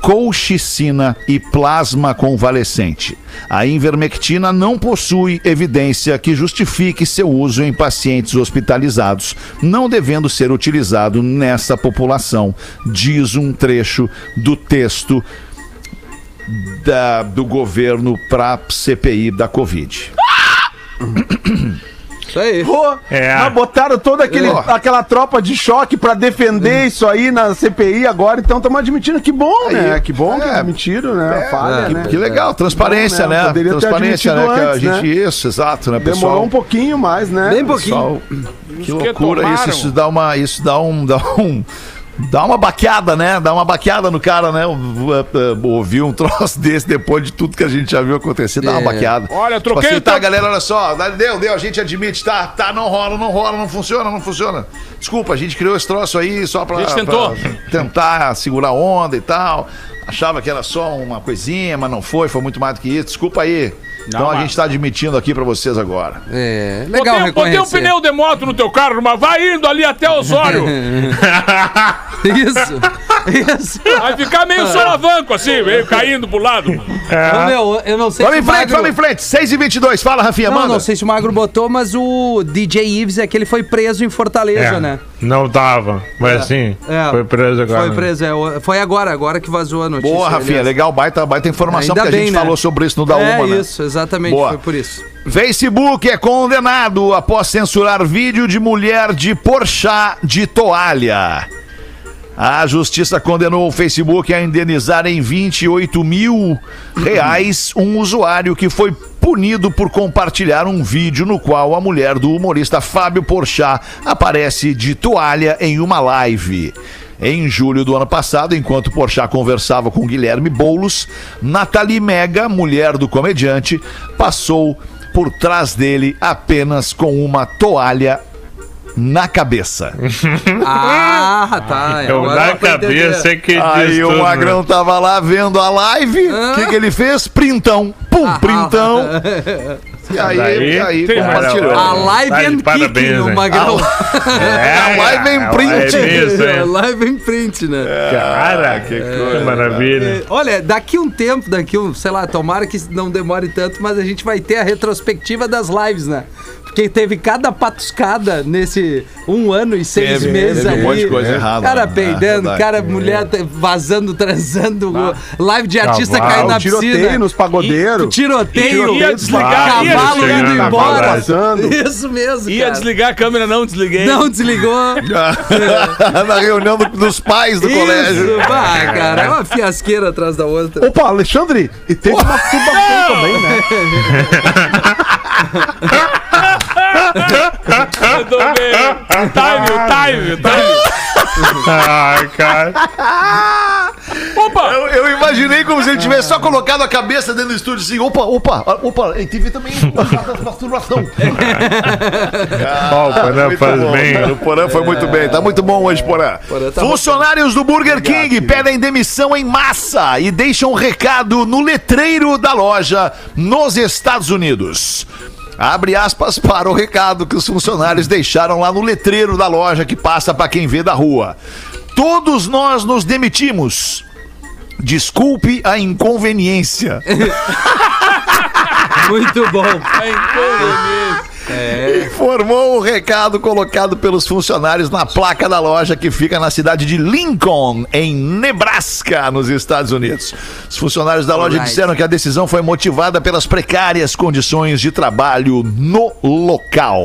[SPEAKER 2] colchicina e plasma convalescente. A invermectina não possui evidência que justifique seu uso em pacientes hospitalizados, não devendo ser utilizado nessa população, diz um trecho do texto da- do governo para CPI da Covid. <coughs> <coughs>
[SPEAKER 3] Isso aí.
[SPEAKER 5] Pô,
[SPEAKER 6] É.
[SPEAKER 5] mas botaram toda aquele, aquela tropa de choque pra defender isso aí na CPI agora, então estamos admitindo. Que bom, né?
[SPEAKER 2] Aí.
[SPEAKER 5] Que bom que
[SPEAKER 2] É.
[SPEAKER 5] admitiram, né? A falha,
[SPEAKER 3] É.
[SPEAKER 5] né?
[SPEAKER 2] Que legal, transparência,
[SPEAKER 5] Bom, né?
[SPEAKER 2] né?
[SPEAKER 5] Poderia ter
[SPEAKER 2] Transparência, né?
[SPEAKER 5] admitido
[SPEAKER 2] Que a
[SPEAKER 5] antes,
[SPEAKER 2] gente,
[SPEAKER 5] né?
[SPEAKER 2] isso, exato, né,
[SPEAKER 5] Demorou
[SPEAKER 2] pessoal?
[SPEAKER 5] um pouquinho mais, né?
[SPEAKER 3] Bem pouquinho.
[SPEAKER 2] Pessoal, que
[SPEAKER 4] que
[SPEAKER 2] loucura isso,
[SPEAKER 4] tomaram.
[SPEAKER 2] isso dá uma, isso dá um, <laughs> dá um, dá uma baqueada, né? Dá uma baqueada no cara, né? Ouvir um <laughs> troço desse depois de tudo que a gente já viu acontecer, dá uma
[SPEAKER 3] É.
[SPEAKER 2] baqueada.
[SPEAKER 4] Olha,
[SPEAKER 2] Tipo
[SPEAKER 4] troquei
[SPEAKER 2] assim,
[SPEAKER 4] o
[SPEAKER 2] tá,
[SPEAKER 4] teu-
[SPEAKER 2] galera, olha só, deu, deu, a gente admite, tá, tá, não rola, não rola, não funciona, não funciona. Desculpa, a gente criou esse troço aí só pra,
[SPEAKER 4] A gente tentou.
[SPEAKER 2] pra tentar segurar a onda e tal. Achava que era só uma coisinha, mas não foi, foi muito mais do que isso. Desculpa aí. Então a gente tá admitindo aqui pra vocês agora.
[SPEAKER 3] É, legal
[SPEAKER 4] Botei, botei um pneu de moto no teu carro, mas vai indo ali até Osório. <laughs>
[SPEAKER 3] Isso. Isso.
[SPEAKER 4] Vai ficar meio solavanco assim, meio caindo pro lado.
[SPEAKER 3] Ô, meu, eu não sei
[SPEAKER 2] Vamos em
[SPEAKER 3] o
[SPEAKER 2] frente,
[SPEAKER 3] Magro-
[SPEAKER 2] vamos em frente. 6 e 22 fala, Rafinha,
[SPEAKER 3] Não,
[SPEAKER 2] manda.
[SPEAKER 3] não sei se o Magro botou, mas o DJ Ives é que ele foi preso em Fortaleza,
[SPEAKER 6] É,
[SPEAKER 3] né?
[SPEAKER 6] Não tava, mas assim,
[SPEAKER 3] É.
[SPEAKER 6] foi preso agora.
[SPEAKER 3] Foi preso, é, o- foi agora, agora que vazou a notícia.
[SPEAKER 2] Boa, Rafinha,
[SPEAKER 3] aliás.
[SPEAKER 2] legal, baita, baita informação,
[SPEAKER 3] Ainda
[SPEAKER 2] porque a gente
[SPEAKER 3] bem, né?
[SPEAKER 2] falou sobre isso no Da
[SPEAKER 3] É
[SPEAKER 2] Uma, né?
[SPEAKER 3] isso, exatamente,
[SPEAKER 2] Boa.
[SPEAKER 3] foi por isso.
[SPEAKER 2] Facebook é condenado após censurar vídeo de mulher de Porchat de toalha. A justiça condenou o Facebook a indenizar em 28 mil reais um usuário que foi punido por compartilhar um vídeo no qual a mulher do humorista Fábio Porchat aparece de toalha em uma live. Em julho do ano passado, enquanto Porchat conversava com Guilherme Boulos, Nathalie Mega, mulher do comediante, passou por trás dele apenas com uma toalha na cabeça. <laughs>
[SPEAKER 3] Ah, tá.
[SPEAKER 6] Eu na cabeça é que
[SPEAKER 2] Aí
[SPEAKER 6] diz
[SPEAKER 2] o
[SPEAKER 6] tudo,
[SPEAKER 2] Magrão
[SPEAKER 6] né?
[SPEAKER 2] tava lá vendo a live, o
[SPEAKER 3] Ah.
[SPEAKER 2] que, que ele fez? Printão. Pum, printão. E aí,
[SPEAKER 6] Daí,
[SPEAKER 2] e aí compartilhou.
[SPEAKER 3] A live
[SPEAKER 6] Tá
[SPEAKER 3] and
[SPEAKER 6] parabéns,
[SPEAKER 3] kicking, o
[SPEAKER 6] hein?
[SPEAKER 3] Magrão.
[SPEAKER 6] É, <laughs>
[SPEAKER 2] A live em
[SPEAKER 6] é,
[SPEAKER 2] print.
[SPEAKER 6] É isso, é.
[SPEAKER 3] live em print, né?
[SPEAKER 6] Cara, que, coisa maravilha.
[SPEAKER 3] Olha, daqui um tempo, daqui um, sei lá, tomara que não demore tanto, mas a gente vai ter a retrospectiva das lives, né? Porque teve cada patuscada nesse um ano e seis
[SPEAKER 2] Teve,
[SPEAKER 3] meses
[SPEAKER 2] teve um
[SPEAKER 3] aí.
[SPEAKER 2] monte de coisa errada,
[SPEAKER 3] Cara
[SPEAKER 2] né?
[SPEAKER 3] peidando,
[SPEAKER 2] É
[SPEAKER 3] cara, mulher vazando, transando, live de artista
[SPEAKER 6] Cavalo.
[SPEAKER 3] caindo na
[SPEAKER 5] Ah, tiroteio
[SPEAKER 3] piscina.
[SPEAKER 5] nos pagodeiros.
[SPEAKER 3] Tiroteio,
[SPEAKER 4] Ia desligar, ia
[SPEAKER 3] cavalo
[SPEAKER 4] desligar.
[SPEAKER 3] indo
[SPEAKER 6] Cavalo
[SPEAKER 3] embora.
[SPEAKER 5] passando.
[SPEAKER 3] Isso mesmo,
[SPEAKER 4] Ia
[SPEAKER 3] cara.
[SPEAKER 4] desligar a câmera, não desliguei.
[SPEAKER 3] Não desligou. <laughs>
[SPEAKER 2] Na reunião do- dos pais do colégio.
[SPEAKER 3] Isso, vai, cara. É uma fiasqueira atrás da outra.
[SPEAKER 5] Opa, Alexandre, e teve uma <laughs> masturbação também, né? <laughs>
[SPEAKER 4] Mandou bem. O time, o time, o time.
[SPEAKER 6] Ai, cara.
[SPEAKER 4] Opa!
[SPEAKER 2] Eu, eu imaginei como se ele tivesse só colocado a cabeça dentro do estúdio assim, opa, opa, opa, e teve também <laughs> masturbação.
[SPEAKER 6] Ó, o Porã
[SPEAKER 2] Muito
[SPEAKER 6] faz
[SPEAKER 2] bom,
[SPEAKER 6] bem.
[SPEAKER 2] cara. O Porã foi muito bem, tá muito bom hoje, Porã.
[SPEAKER 3] tá
[SPEAKER 2] Funcionários do Burger King pedem demissão em massa e deixam um recado no letreiro da loja nos Estados Unidos. Abre aspas para o recado que os funcionários deixaram lá no letreiro da loja que passa para quem vê da rua. Todos nós nos demitimos. Desculpe a inconveniência. <laughs>
[SPEAKER 3] Muito bom.
[SPEAKER 4] É inconveniente.
[SPEAKER 2] Informou o recado colocado pelos funcionários na placa da loja que fica na cidade de Lincoln, em Nebraska, nos Estados Unidos. Os funcionários da loja
[SPEAKER 3] Alright.
[SPEAKER 2] disseram que a decisão foi motivada pelas precárias condições de trabalho no local.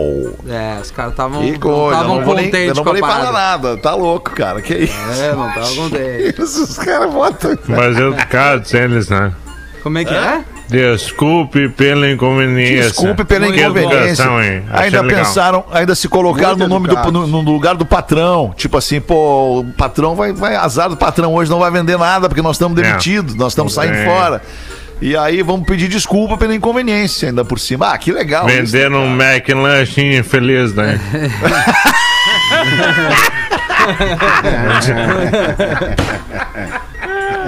[SPEAKER 3] É, os caras estavam
[SPEAKER 2] coisa, eu não vou nem, eu
[SPEAKER 3] contentes
[SPEAKER 2] não
[SPEAKER 3] com
[SPEAKER 2] vou
[SPEAKER 3] a
[SPEAKER 2] nem falar
[SPEAKER 3] parada.
[SPEAKER 2] nada. Tá louco, cara. Que isso?
[SPEAKER 3] É, não estavam contentes. <laughs>
[SPEAKER 2] Os caras botam.
[SPEAKER 6] Mas educados eles, né?
[SPEAKER 3] Como é que é?
[SPEAKER 6] Desculpe pela inconveniência.
[SPEAKER 2] Desculpe pela
[SPEAKER 3] Muito
[SPEAKER 2] inconveniência.
[SPEAKER 6] educação,
[SPEAKER 2] Ainda
[SPEAKER 6] legal.
[SPEAKER 2] pensaram, ainda se colocaram
[SPEAKER 5] Muito
[SPEAKER 2] no nome do, no, no lugar do patrão. Tipo assim, pô, o patrão vai, vai azar do patrão hoje, não vai vender nada, porque nós estamos
[SPEAKER 6] É.
[SPEAKER 2] demitidos, nós estamos saindo
[SPEAKER 6] É.
[SPEAKER 2] fora. E aí vamos pedir desculpa pela inconveniência ainda por cima. Ah, que legal. isso,
[SPEAKER 6] Venderam um McLanche infeliz, né? <laughs>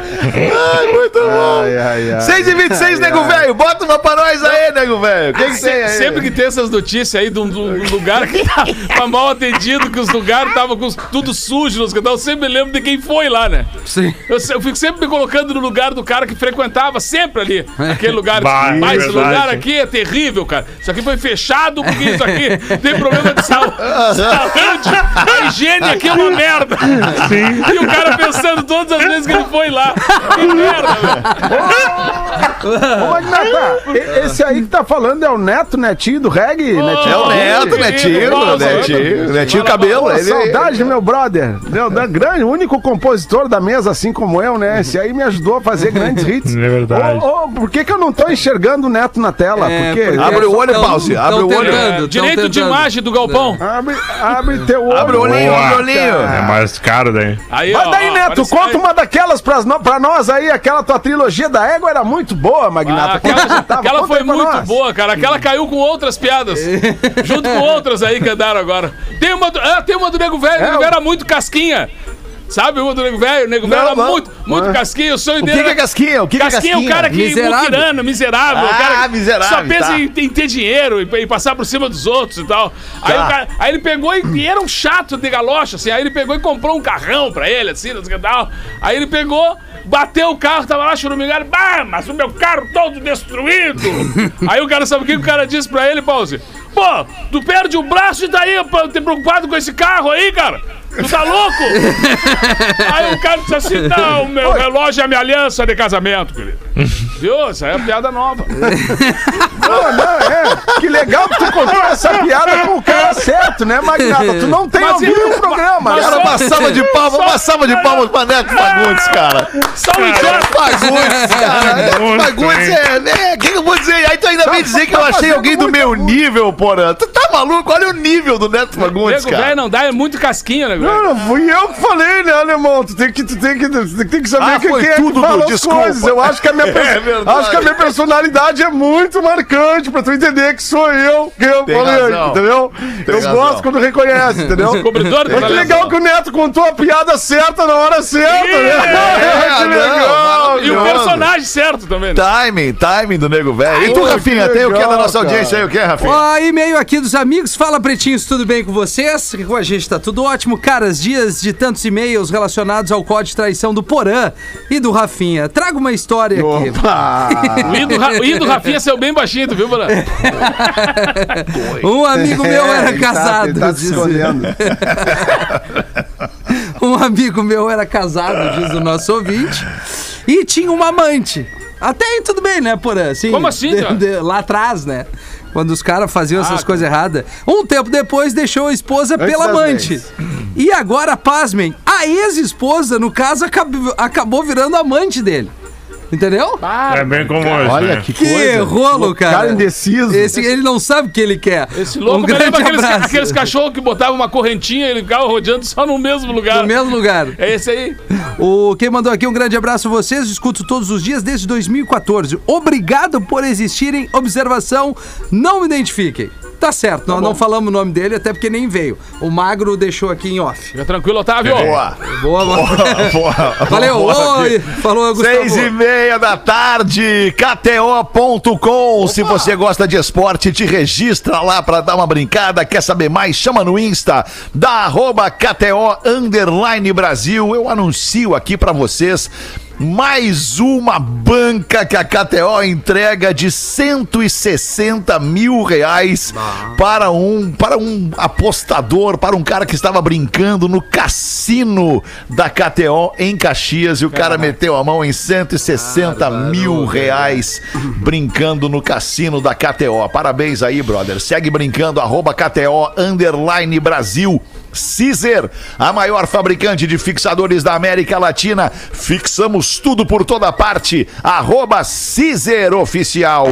[SPEAKER 6] <laughs>
[SPEAKER 2] Ai, muito bom.
[SPEAKER 5] Ai, ai, ai.
[SPEAKER 2] 6 e 26 nego velho. Bota uma pra nós aí, nego velho. O que, que tem aí?
[SPEAKER 4] Sempre que tem essas notícias aí de um, de um lugar que tá, <laughs> tá mal atendido, que os lugares estavam com tudo sujo, nos eu sempre lembro de quem foi lá, né?
[SPEAKER 3] Sim.
[SPEAKER 4] Eu, se- eu fico sempre me colocando no lugar do cara que frequentava sempre ali. Aquele lugar.
[SPEAKER 6] Bah, é
[SPEAKER 4] Mas esse lugar aqui é terrível, cara. Isso aqui foi fechado porque isso aqui tem problema de saúde. <laughs> saúde. A higiene aqui é uma merda. E o cara pensando todas as vezes que ele foi lá. Que merda, velho. <laughs>
[SPEAKER 5] Ô, Magnata, esse aí que tá falando é o Neto, Netinho do reggae? Netinho
[SPEAKER 2] É o Neto,
[SPEAKER 4] Netinho,
[SPEAKER 2] Netinho, Cabelo. Ele,
[SPEAKER 5] saudade, meu brother. Meu, da grande, o único compositor da mesa, assim como eu, né? Esse aí me ajudou a fazer grandes <laughs> hits.
[SPEAKER 6] É verdade.
[SPEAKER 5] Ô, ô, por que, que eu não tô enxergando o Neto na tela?
[SPEAKER 3] É,
[SPEAKER 5] Por quê?
[SPEAKER 3] porque
[SPEAKER 2] Abre o olho,
[SPEAKER 3] tão-
[SPEAKER 2] Pause, abre o olho.
[SPEAKER 3] tentando, tão
[SPEAKER 4] Direito de
[SPEAKER 3] tentando.
[SPEAKER 4] imagem do galpão.
[SPEAKER 5] Abre, abre teu olho.
[SPEAKER 2] Abre o olhinho, abre o olhinho.
[SPEAKER 6] É mais caro daí.
[SPEAKER 4] Aí,
[SPEAKER 5] Mas daí,
[SPEAKER 4] ó,
[SPEAKER 5] Neto, conta uma daquelas pras pra nós aí. Aquela tua trilogia da égua era muito boa,
[SPEAKER 4] Ah,
[SPEAKER 5] Magnata.
[SPEAKER 4] aquela
[SPEAKER 5] tava-
[SPEAKER 4] aquela
[SPEAKER 5] conta
[SPEAKER 4] foi muito
[SPEAKER 5] nós.
[SPEAKER 4] boa, cara. Aquela caiu com outras piadas. <laughs> junto com outras aí que andaram agora. Tem uma do, ah, tem uma do Nego Velho.
[SPEAKER 5] É, o-
[SPEAKER 4] Velho era muito casquinha. Sabe uma do Nego Velho? O Nego Velho era muito, muito
[SPEAKER 5] Ah.
[SPEAKER 4] casquinha. O sonho
[SPEAKER 2] O
[SPEAKER 4] dele
[SPEAKER 2] que, que é casquinha? O que, é
[SPEAKER 4] Casquinha é o cara que
[SPEAKER 3] Miserável.
[SPEAKER 4] muquirana, miserável. o
[SPEAKER 2] Ah,
[SPEAKER 4] cara
[SPEAKER 2] miserável,
[SPEAKER 4] Só pensa
[SPEAKER 2] tá.
[SPEAKER 4] em, em ter dinheiro e, e passar por cima dos outros e tal. Aí,
[SPEAKER 2] Tá.
[SPEAKER 4] o cara- aí ele pegou e, e era um chato de galocha, assim. Aí ele pegou e comprou um carrão pra ele, assim, não sei o que tal. Aí ele pegou, bateu o carro, tava lá churumingando. Bah, mas o meu carro todo destruído. <laughs> aí o cara, sabe o que o cara disse pra ele, Pause? Pô, tu perde o braço e tá aí preocupado com esse carro aí, cara? Tu tá louco? <laughs> Aí o cara disse assim: não, meu relógio é a minha aliança de casamento, querido. <laughs> Viu? Isso aí é piada nova. <laughs>
[SPEAKER 5] Não, não, é. Que legal que tu contou essa piada com o cara certo, né, Magnata? Tu não tem
[SPEAKER 4] Mas
[SPEAKER 5] ouvido o programa.
[SPEAKER 4] mas
[SPEAKER 5] né?
[SPEAKER 2] Cara, uma salva de palmas, uma salva de palmas pra Neto Fagundes, cara.
[SPEAKER 4] Só um idiota.
[SPEAKER 2] Fagundes, cara. Neto Fagundes é, né? Aí tu ainda vem dizer que eu
[SPEAKER 5] tá
[SPEAKER 2] achei alguém do meu nível, porra. Tu tá maluco? Olha o nível do Neto Fagundes,
[SPEAKER 4] Nego velho
[SPEAKER 2] cara.
[SPEAKER 4] não dá, é muito casquinha, né, velho?
[SPEAKER 5] não fui eu que falei, né, alemão? Tu tem que, tu tem que, tu tem que saber
[SPEAKER 2] Ah,
[SPEAKER 5] que,
[SPEAKER 2] foi
[SPEAKER 5] quem é
[SPEAKER 2] tu,
[SPEAKER 5] que fala as coisas. Eu acho que, a minha, <laughs>
[SPEAKER 2] É
[SPEAKER 5] acho que a minha personalidade é muito marcante pra tu entender que sou eu que eu
[SPEAKER 2] Tem
[SPEAKER 5] falei,
[SPEAKER 2] razão.
[SPEAKER 5] entendeu? eu
[SPEAKER 2] razão.
[SPEAKER 5] gosto quando reconhece, entendeu? <laughs> Mas que legal que o Neto contou a piada certa na hora certa, né?
[SPEAKER 2] É, <laughs>
[SPEAKER 5] que
[SPEAKER 2] não,
[SPEAKER 5] legal!
[SPEAKER 4] E o personagem certo também. né?
[SPEAKER 2] Timing, timing do nego velho. E tu, Rafinha,
[SPEAKER 5] que
[SPEAKER 2] tem o que da nossa
[SPEAKER 5] cara.
[SPEAKER 2] audiência aí? O que, Rafinha?
[SPEAKER 3] Ó, e-mail aqui dos amigos. Fala, pretinhos, tudo bem com vocês? Com a gente tá tudo ótimo. Caras, dias de tantos e-mails relacionados ao código de traição do Porã e do Rafinha. Traga uma história aqui.
[SPEAKER 5] Opa! <laughs>
[SPEAKER 4] O I do, Ra- o I do Rafinha saiu bem baixinho, tu viu, Bruno? <laughs>
[SPEAKER 3] Um amigo meu
[SPEAKER 5] É,
[SPEAKER 3] era
[SPEAKER 5] ele tá-
[SPEAKER 3] casado.
[SPEAKER 5] ele tá se
[SPEAKER 3] diz-
[SPEAKER 5] escondendo. <laughs>
[SPEAKER 3] um amigo meu era casado, diz o nosso ouvinte, e tinha uma amante. Até aí tudo bem, né, Porã? Assim,
[SPEAKER 4] Como assim,
[SPEAKER 3] de-
[SPEAKER 4] cara?
[SPEAKER 3] de- lá atrás, né? Quando os caras faziam essas
[SPEAKER 4] Ah,
[SPEAKER 3] coisas erradas. Um tempo depois deixou a esposa
[SPEAKER 5] Antes
[SPEAKER 3] pela
[SPEAKER 5] das
[SPEAKER 3] amante. E agora, pasmem, a ex-esposa, no caso, acab- acabou virando amante dele. Entendeu?
[SPEAKER 6] É bem como hoje,
[SPEAKER 5] Olha
[SPEAKER 6] né?
[SPEAKER 5] que,
[SPEAKER 3] Que
[SPEAKER 5] coisa.
[SPEAKER 3] rolo, cara.
[SPEAKER 5] Cara indeciso.
[SPEAKER 3] Esse, ele não sabe o que ele quer.
[SPEAKER 4] Esse louco
[SPEAKER 3] um grande
[SPEAKER 4] lembra aqueles,
[SPEAKER 3] abraço.
[SPEAKER 4] aqueles cachorros que botavam uma correntinha e ele ficava rodeando só no mesmo lugar.
[SPEAKER 3] No mesmo lugar.
[SPEAKER 4] É esse aí.
[SPEAKER 3] O quem mandou aqui um grande abraço a vocês, escuto todos os dias desde 2014. Obrigado por existirem. Observação, não me identifiquem. Tá certo, nós não falamos o nome dele, até porque nem veio. O Magro deixou aqui em off.
[SPEAKER 4] Fica tranquilo, Otávio.
[SPEAKER 2] Boa.
[SPEAKER 3] Boa, mano.
[SPEAKER 2] Boa.
[SPEAKER 3] Valeu,
[SPEAKER 2] Boa.
[SPEAKER 3] oi. Falou, Gustavo.
[SPEAKER 2] Seis e meia da tarde, KTO.com. Se você gosta de esporte, te registra lá pra dar uma brincada. Quer saber mais? Chama no Insta da arroba KTO Underline Brasil. Eu anuncio aqui pra vocês. Mais uma banca que a KTO entrega de 160 mil reais para um, para um apostador, para um cara que estava brincando no cassino da KTO em Caxias e o cara meteu a mão em 160 mil reais brincando no cassino da KTO. Parabéns aí, brother. Segue brincando, arroba KTO Underline Brasil. Caesar, a maior fabricante de fixadores da América Latina. Fixamos tudo por toda parte. Arroba Caesar Oficial.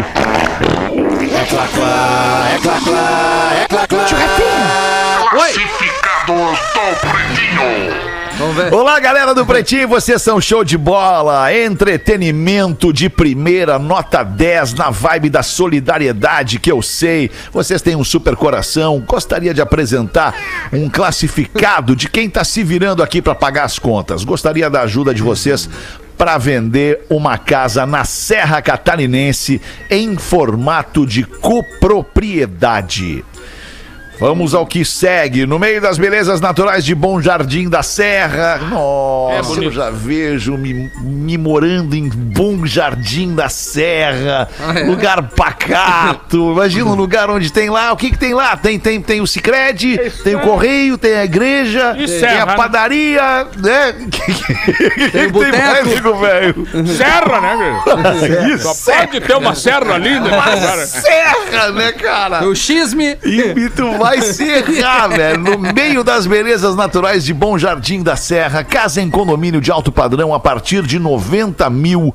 [SPEAKER 3] Vamos ver.
[SPEAKER 2] Olá, galera do Pretinho, vocês são show de bola, entretenimento de primeira, nota 10 na vibe da solidariedade que eu sei. Vocês têm um super coração. Gostaria de apresentar um classificado de quem tá se virando aqui para pagar as contas. Gostaria da ajuda de vocês para vender uma casa na Serra Catarinense em formato de copropriedade. Vamos ao que segue. No meio das belezas naturais de Bom Jardim da Serra. Nossa,
[SPEAKER 4] É
[SPEAKER 2] eu já vejo me, me morando em Bom Jardim da Serra.
[SPEAKER 3] Ah, é?
[SPEAKER 2] Lugar pacato. <laughs> Imagina um lugar onde tem lá. O que, que tem lá? Tem, tem, tem o Cicred, tem o Correio, tem a igreja,
[SPEAKER 4] E
[SPEAKER 2] tem
[SPEAKER 4] serra,
[SPEAKER 2] a
[SPEAKER 4] né?
[SPEAKER 2] padaria, né? <laughs> Tem,
[SPEAKER 3] o boteco.
[SPEAKER 2] velho? <laughs>
[SPEAKER 4] Serra, né?
[SPEAKER 2] Isso.
[SPEAKER 4] Só pode ter uma serra linda, né, cara?
[SPEAKER 2] Serra, né, cara?
[SPEAKER 3] O xisme.
[SPEAKER 2] E, e tu vai serrar, velho, no meio das belezas naturais de Bom Jardim da Serra, casa em condomínio de alto padrão a partir de 90 mil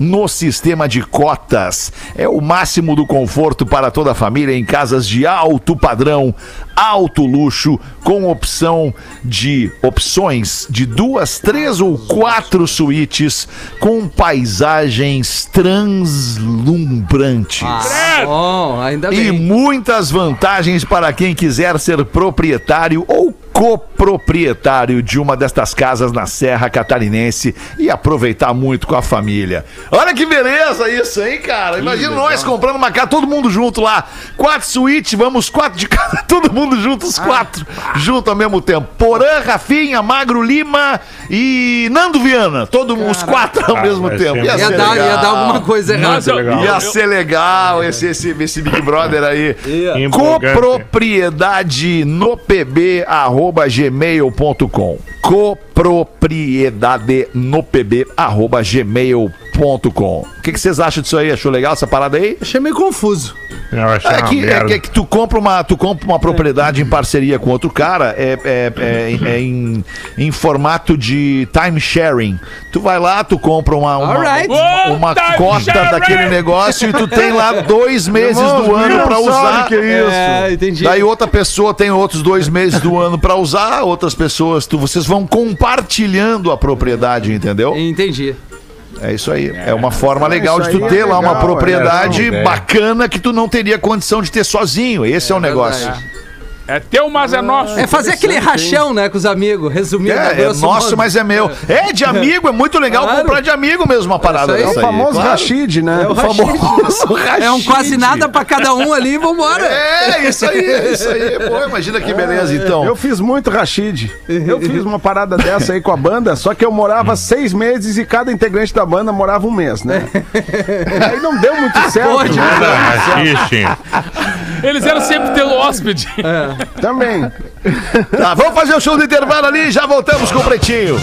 [SPEAKER 2] no sistema de cotas. É o máximo do conforto para toda a família em casas de alto padrão, alto luxo, com opção de opções de duas, três ou quatro suítes com paisagens translumbrantes.
[SPEAKER 3] Ah, bom, ainda
[SPEAKER 2] E
[SPEAKER 3] bem.
[SPEAKER 2] muitas vantagens para quem quiser ser proprietário ou coproprietário de uma destas casas na Serra Catarinense e aproveitar muito com a família. Olha que beleza isso, hein, cara? Imagina nós comprando uma casa, todo mundo junto lá. Quatro suítes, vamos quatro de cada, <laughs> todo mundo junto, os quatro, junto ao mesmo tempo. Porã, Rafinha, Magro Lima e Nando Viana. Todo mundo, os quatro ao
[SPEAKER 6] Ah,
[SPEAKER 2] mesmo tempo. Ia,
[SPEAKER 3] Ia dar, ia dar alguma coisa errada.
[SPEAKER 2] Ia ser legal esse, esse, esse Big Brother aí.
[SPEAKER 6] Empolgante.
[SPEAKER 2] Copropriedade no pb arroba gmail.com Copropriedade no pb arroba gmail.com O que, que vocês acham disso aí? Achou legal essa parada aí?
[SPEAKER 3] Achei meio confuso.
[SPEAKER 6] Eu achei
[SPEAKER 2] É que, é, que, é que tu compra uma, tu compra uma propriedade em parceria com outro cara, é, é, é, é em, em formato de time sharing. Tu vai lá, tu compra uma, uma,
[SPEAKER 3] Alright.
[SPEAKER 2] uma, uma
[SPEAKER 4] Time
[SPEAKER 2] cota
[SPEAKER 4] sharing.
[SPEAKER 2] daquele negócio e tu tem lá dois meses do ano pra usar.
[SPEAKER 5] que é isso.
[SPEAKER 3] É, entendi.
[SPEAKER 2] Daí outra pessoa tem outros dois meses do ano pra usar, outras pessoas, tu, vocês vão compartilhando a propriedade, entendeu?
[SPEAKER 3] Entendi.
[SPEAKER 2] É isso aí. É uma forma legal de tu ter
[SPEAKER 5] é
[SPEAKER 2] lá uma
[SPEAKER 5] legal,
[SPEAKER 2] propriedade
[SPEAKER 6] é.
[SPEAKER 2] bacana que tu não teria condição de ter sozinho. Esse é, o negócio.
[SPEAKER 3] verdade.
[SPEAKER 4] É teu, mas é nosso.
[SPEAKER 3] É fazer aquele rachão, né, com os amigos, resumindo.
[SPEAKER 2] É, é nosso,
[SPEAKER 3] modo.
[SPEAKER 2] mas é meu. <laughs> É, de amigo, é muito legal
[SPEAKER 3] Claro.
[SPEAKER 2] comprar de amigo mesmo uma parada
[SPEAKER 3] isso aí.
[SPEAKER 5] É o famoso
[SPEAKER 2] claro.
[SPEAKER 5] Rashid, né?
[SPEAKER 3] É o
[SPEAKER 5] O famoso-
[SPEAKER 2] Famoso <laughs>
[SPEAKER 3] É um quase
[SPEAKER 2] Rashid.
[SPEAKER 3] nada pra cada um ali, vambora.
[SPEAKER 2] É, isso aí, é <laughs> isso aí. Pô, imagina que beleza, então.
[SPEAKER 5] Eu fiz muito Rashid. Eu fiz uma parada dessa aí com a banda, só que eu morava seis meses e cada integrante da banda morava um mês, né? Aí não deu muito certo.
[SPEAKER 3] Pode,
[SPEAKER 5] né?
[SPEAKER 4] Eles eram sempre teu hóspede.
[SPEAKER 5] Também.
[SPEAKER 2] Tá, vamos fazer o show do intervalo ali e já voltamos com o Pretinho.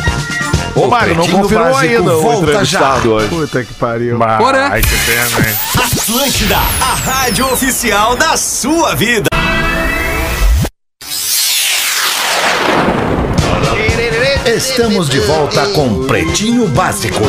[SPEAKER 2] Ô, Mário, não confirmou ainda o entrevistado hoje.
[SPEAKER 5] Puta que pariu.
[SPEAKER 3] Porã.
[SPEAKER 6] Ai, que pena, hein?
[SPEAKER 7] Atlântida, a rádio oficial da sua vida.
[SPEAKER 1] Estamos de volta com Pretinho Básico.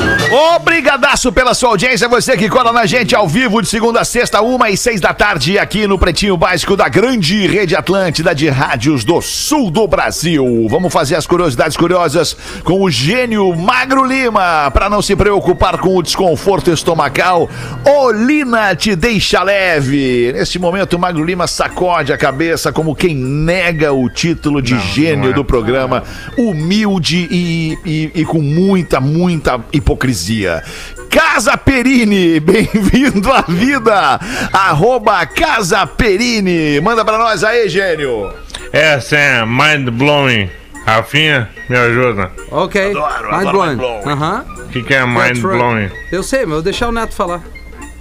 [SPEAKER 2] Obrigadaço pela sua audiência, você que cola na gente ao vivo de segunda a sexta, uma e seis da tarde, aqui no Pretinho Básico da grande rede Atlântida de rádios do sul do Brasil. Vamos fazer as curiosidades curiosas com o gênio Magro Lima, para não se preocupar com o desconforto estomacal. Olina te deixa leve. Neste momento, o Magro Lima sacode a cabeça como quem nega o título de gênio
[SPEAKER 6] não é.
[SPEAKER 2] do programa, humilde e, e- e com muita, muita hipocrisia. Casa Perini, <laughs> bem-vindo à vida. Arroba Casa Perini. Manda pra nós aí, gênio.
[SPEAKER 6] Essa é mind blowing. Rafinha, me ajuda.
[SPEAKER 3] Ok.
[SPEAKER 2] Adoro,
[SPEAKER 3] Mind
[SPEAKER 2] adoro
[SPEAKER 3] blowing.
[SPEAKER 2] mind blowing.
[SPEAKER 3] Aham.
[SPEAKER 6] O que, que é mind
[SPEAKER 3] That's right.
[SPEAKER 6] blowing?
[SPEAKER 3] Eu sei, mas eu vou deixar o Neto falar.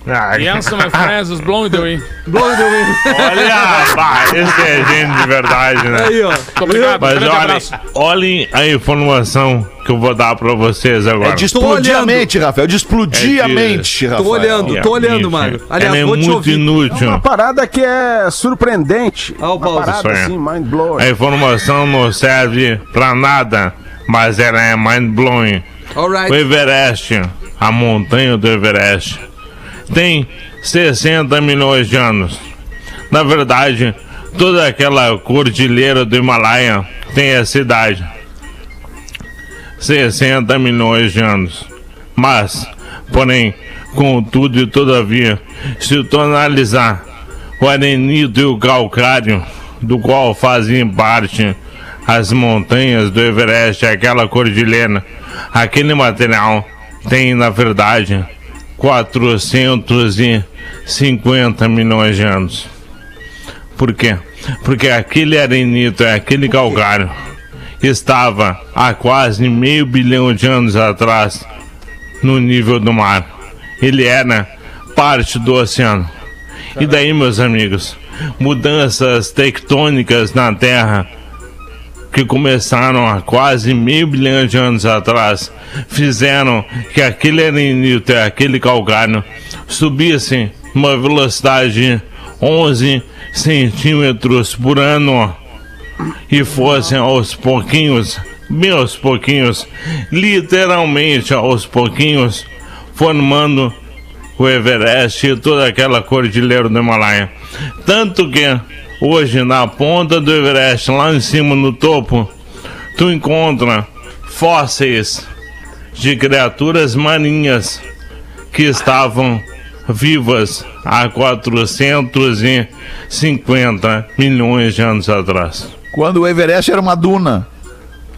[SPEAKER 6] Ah,
[SPEAKER 4] The answer, my friends, is blowing the wind.
[SPEAKER 3] Blowing the wind.
[SPEAKER 6] olha, bah, esse é gente de verdade, né?
[SPEAKER 3] Aí, ó.
[SPEAKER 4] Muito obrigado,
[SPEAKER 6] Mas
[SPEAKER 4] grande
[SPEAKER 6] olhem,
[SPEAKER 4] abraço.
[SPEAKER 6] olhem a informação que eu vou dar pra vocês agora.
[SPEAKER 2] É de explodir a
[SPEAKER 3] olhando.
[SPEAKER 2] mente, Rafael. De explodir
[SPEAKER 6] É
[SPEAKER 2] a
[SPEAKER 6] de-
[SPEAKER 2] mente, Rafael.
[SPEAKER 3] Tô olhando, tô olhando, Magro. Aliás,
[SPEAKER 6] Ela é
[SPEAKER 3] vou te
[SPEAKER 6] muito
[SPEAKER 3] ouvir.
[SPEAKER 6] inútil.
[SPEAKER 5] Uma parada que é surpreendente.
[SPEAKER 3] Ó, o
[SPEAKER 5] Uma
[SPEAKER 3] Paulo.
[SPEAKER 5] parada
[SPEAKER 6] Isso é.
[SPEAKER 5] assim, mind blowing.
[SPEAKER 6] A informação não serve pra nada, mas ela é mind blowing. O
[SPEAKER 3] Alright.
[SPEAKER 6] Everest, a montanha do Everest, tem 60 milhões de anos. Na verdade, toda aquela cordilheira do Himalaia tem essa idade. 60 milhões de anos. Mas, porém, contudo e todavia, se tu analisar o arenito e o calcário, do qual fazem parte as montanhas do Everest, aquela cordilheira, aquele material tem, na verdade, 450 milhões de anos. Por quê? Porque aquele arenito, aquele calcário, estava há quase meio bilhão de anos atrás no nível do mar. Ele era parte do oceano. E daí, meus amigos, mudanças tectônicas na Terra que começaram há quase meio bilhão de anos atrás fizeram que aquele arenito e aquele calcário subissem uma velocidade de 11 centímetros por ano e fossem aos pouquinhos, bem aos pouquinhos, literalmente aos pouquinhos, formando o Everest e toda aquela cordilheira do Himalaia. Tanto que hoje na ponta do Everest, lá em cima no topo, tu encontra fósseis de criaturas marinhas que estavam vivas há 450 milhões de anos atrás.
[SPEAKER 2] Quando o Everest era uma duna.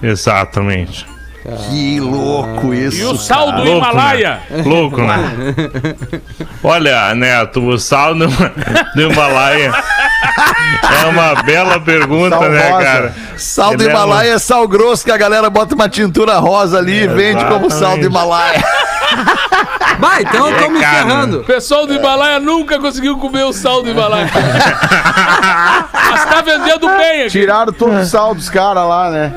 [SPEAKER 6] Exatamente.
[SPEAKER 2] Que louco isso.
[SPEAKER 4] E o sal do
[SPEAKER 6] Louco,
[SPEAKER 4] Himalaia.
[SPEAKER 6] Né? Louco, né? <laughs> Olha, Neto, o sal do, do Himalaia <laughs> é uma bela pergunta,
[SPEAKER 5] Sal
[SPEAKER 6] né,
[SPEAKER 5] rosa.
[SPEAKER 6] cara?
[SPEAKER 2] Sal do
[SPEAKER 6] Ele é
[SPEAKER 2] Himalaia é sal grosso que a galera bota uma tintura rosa ali e vende como sal do
[SPEAKER 6] Exatamente.
[SPEAKER 2] Himalaia. <laughs>
[SPEAKER 3] Vai, então eu tô me
[SPEAKER 6] caro,
[SPEAKER 3] ferrando.
[SPEAKER 4] O pessoal do Himalaia nunca conseguiu comer o sal do Himalaia. <laughs> Mas tá vendendo bem aqui.
[SPEAKER 5] Tiraram todo o sal dos caras lá, né?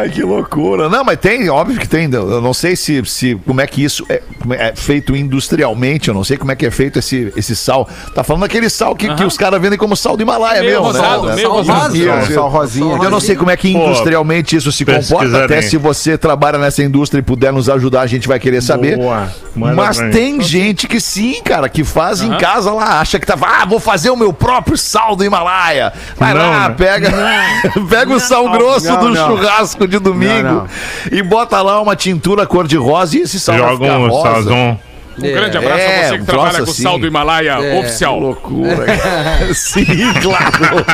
[SPEAKER 2] Ai, que loucura. Não, mas tem, óbvio que tem. Eu não sei se, se como é que isso é, é feito industrialmente. Eu não sei como é que é feito esse, esse sal. Tá falando daquele sal que, que os caras vendem como sal do Himalaia
[SPEAKER 4] Meio
[SPEAKER 2] mesmo,
[SPEAKER 4] rosado,
[SPEAKER 2] né?
[SPEAKER 4] meio
[SPEAKER 3] Sal
[SPEAKER 4] rosado.
[SPEAKER 3] rosa.
[SPEAKER 2] Isso,
[SPEAKER 5] Sal, rosinha.
[SPEAKER 2] Eu não sei como é que
[SPEAKER 6] Pô,
[SPEAKER 2] industrialmente isso se comporta. Até se você trabalha nessa indústria e puder nos ajudar, a gente vai querer saber.
[SPEAKER 6] Boa. Manda
[SPEAKER 2] Mas tem gente que sim, cara, que faz em casa lá, acha que tá. Ah, vou fazer o meu próprio sal do Himalaia. Vai
[SPEAKER 6] Não,
[SPEAKER 2] lá,
[SPEAKER 6] né?
[SPEAKER 2] pega, <laughs> pega o sal grosso do churrasco de domingo e bota lá uma tintura cor-de-rosa e esse sal vai
[SPEAKER 6] Joga
[SPEAKER 2] ficar
[SPEAKER 6] um
[SPEAKER 2] rosa.
[SPEAKER 6] sazon.
[SPEAKER 4] Um grande abraço
[SPEAKER 2] É,
[SPEAKER 4] a você que trabalha com o
[SPEAKER 2] assim.
[SPEAKER 4] sal do Himalaia
[SPEAKER 3] É.
[SPEAKER 4] oficial.
[SPEAKER 2] Loucura. <laughs> sim, claro.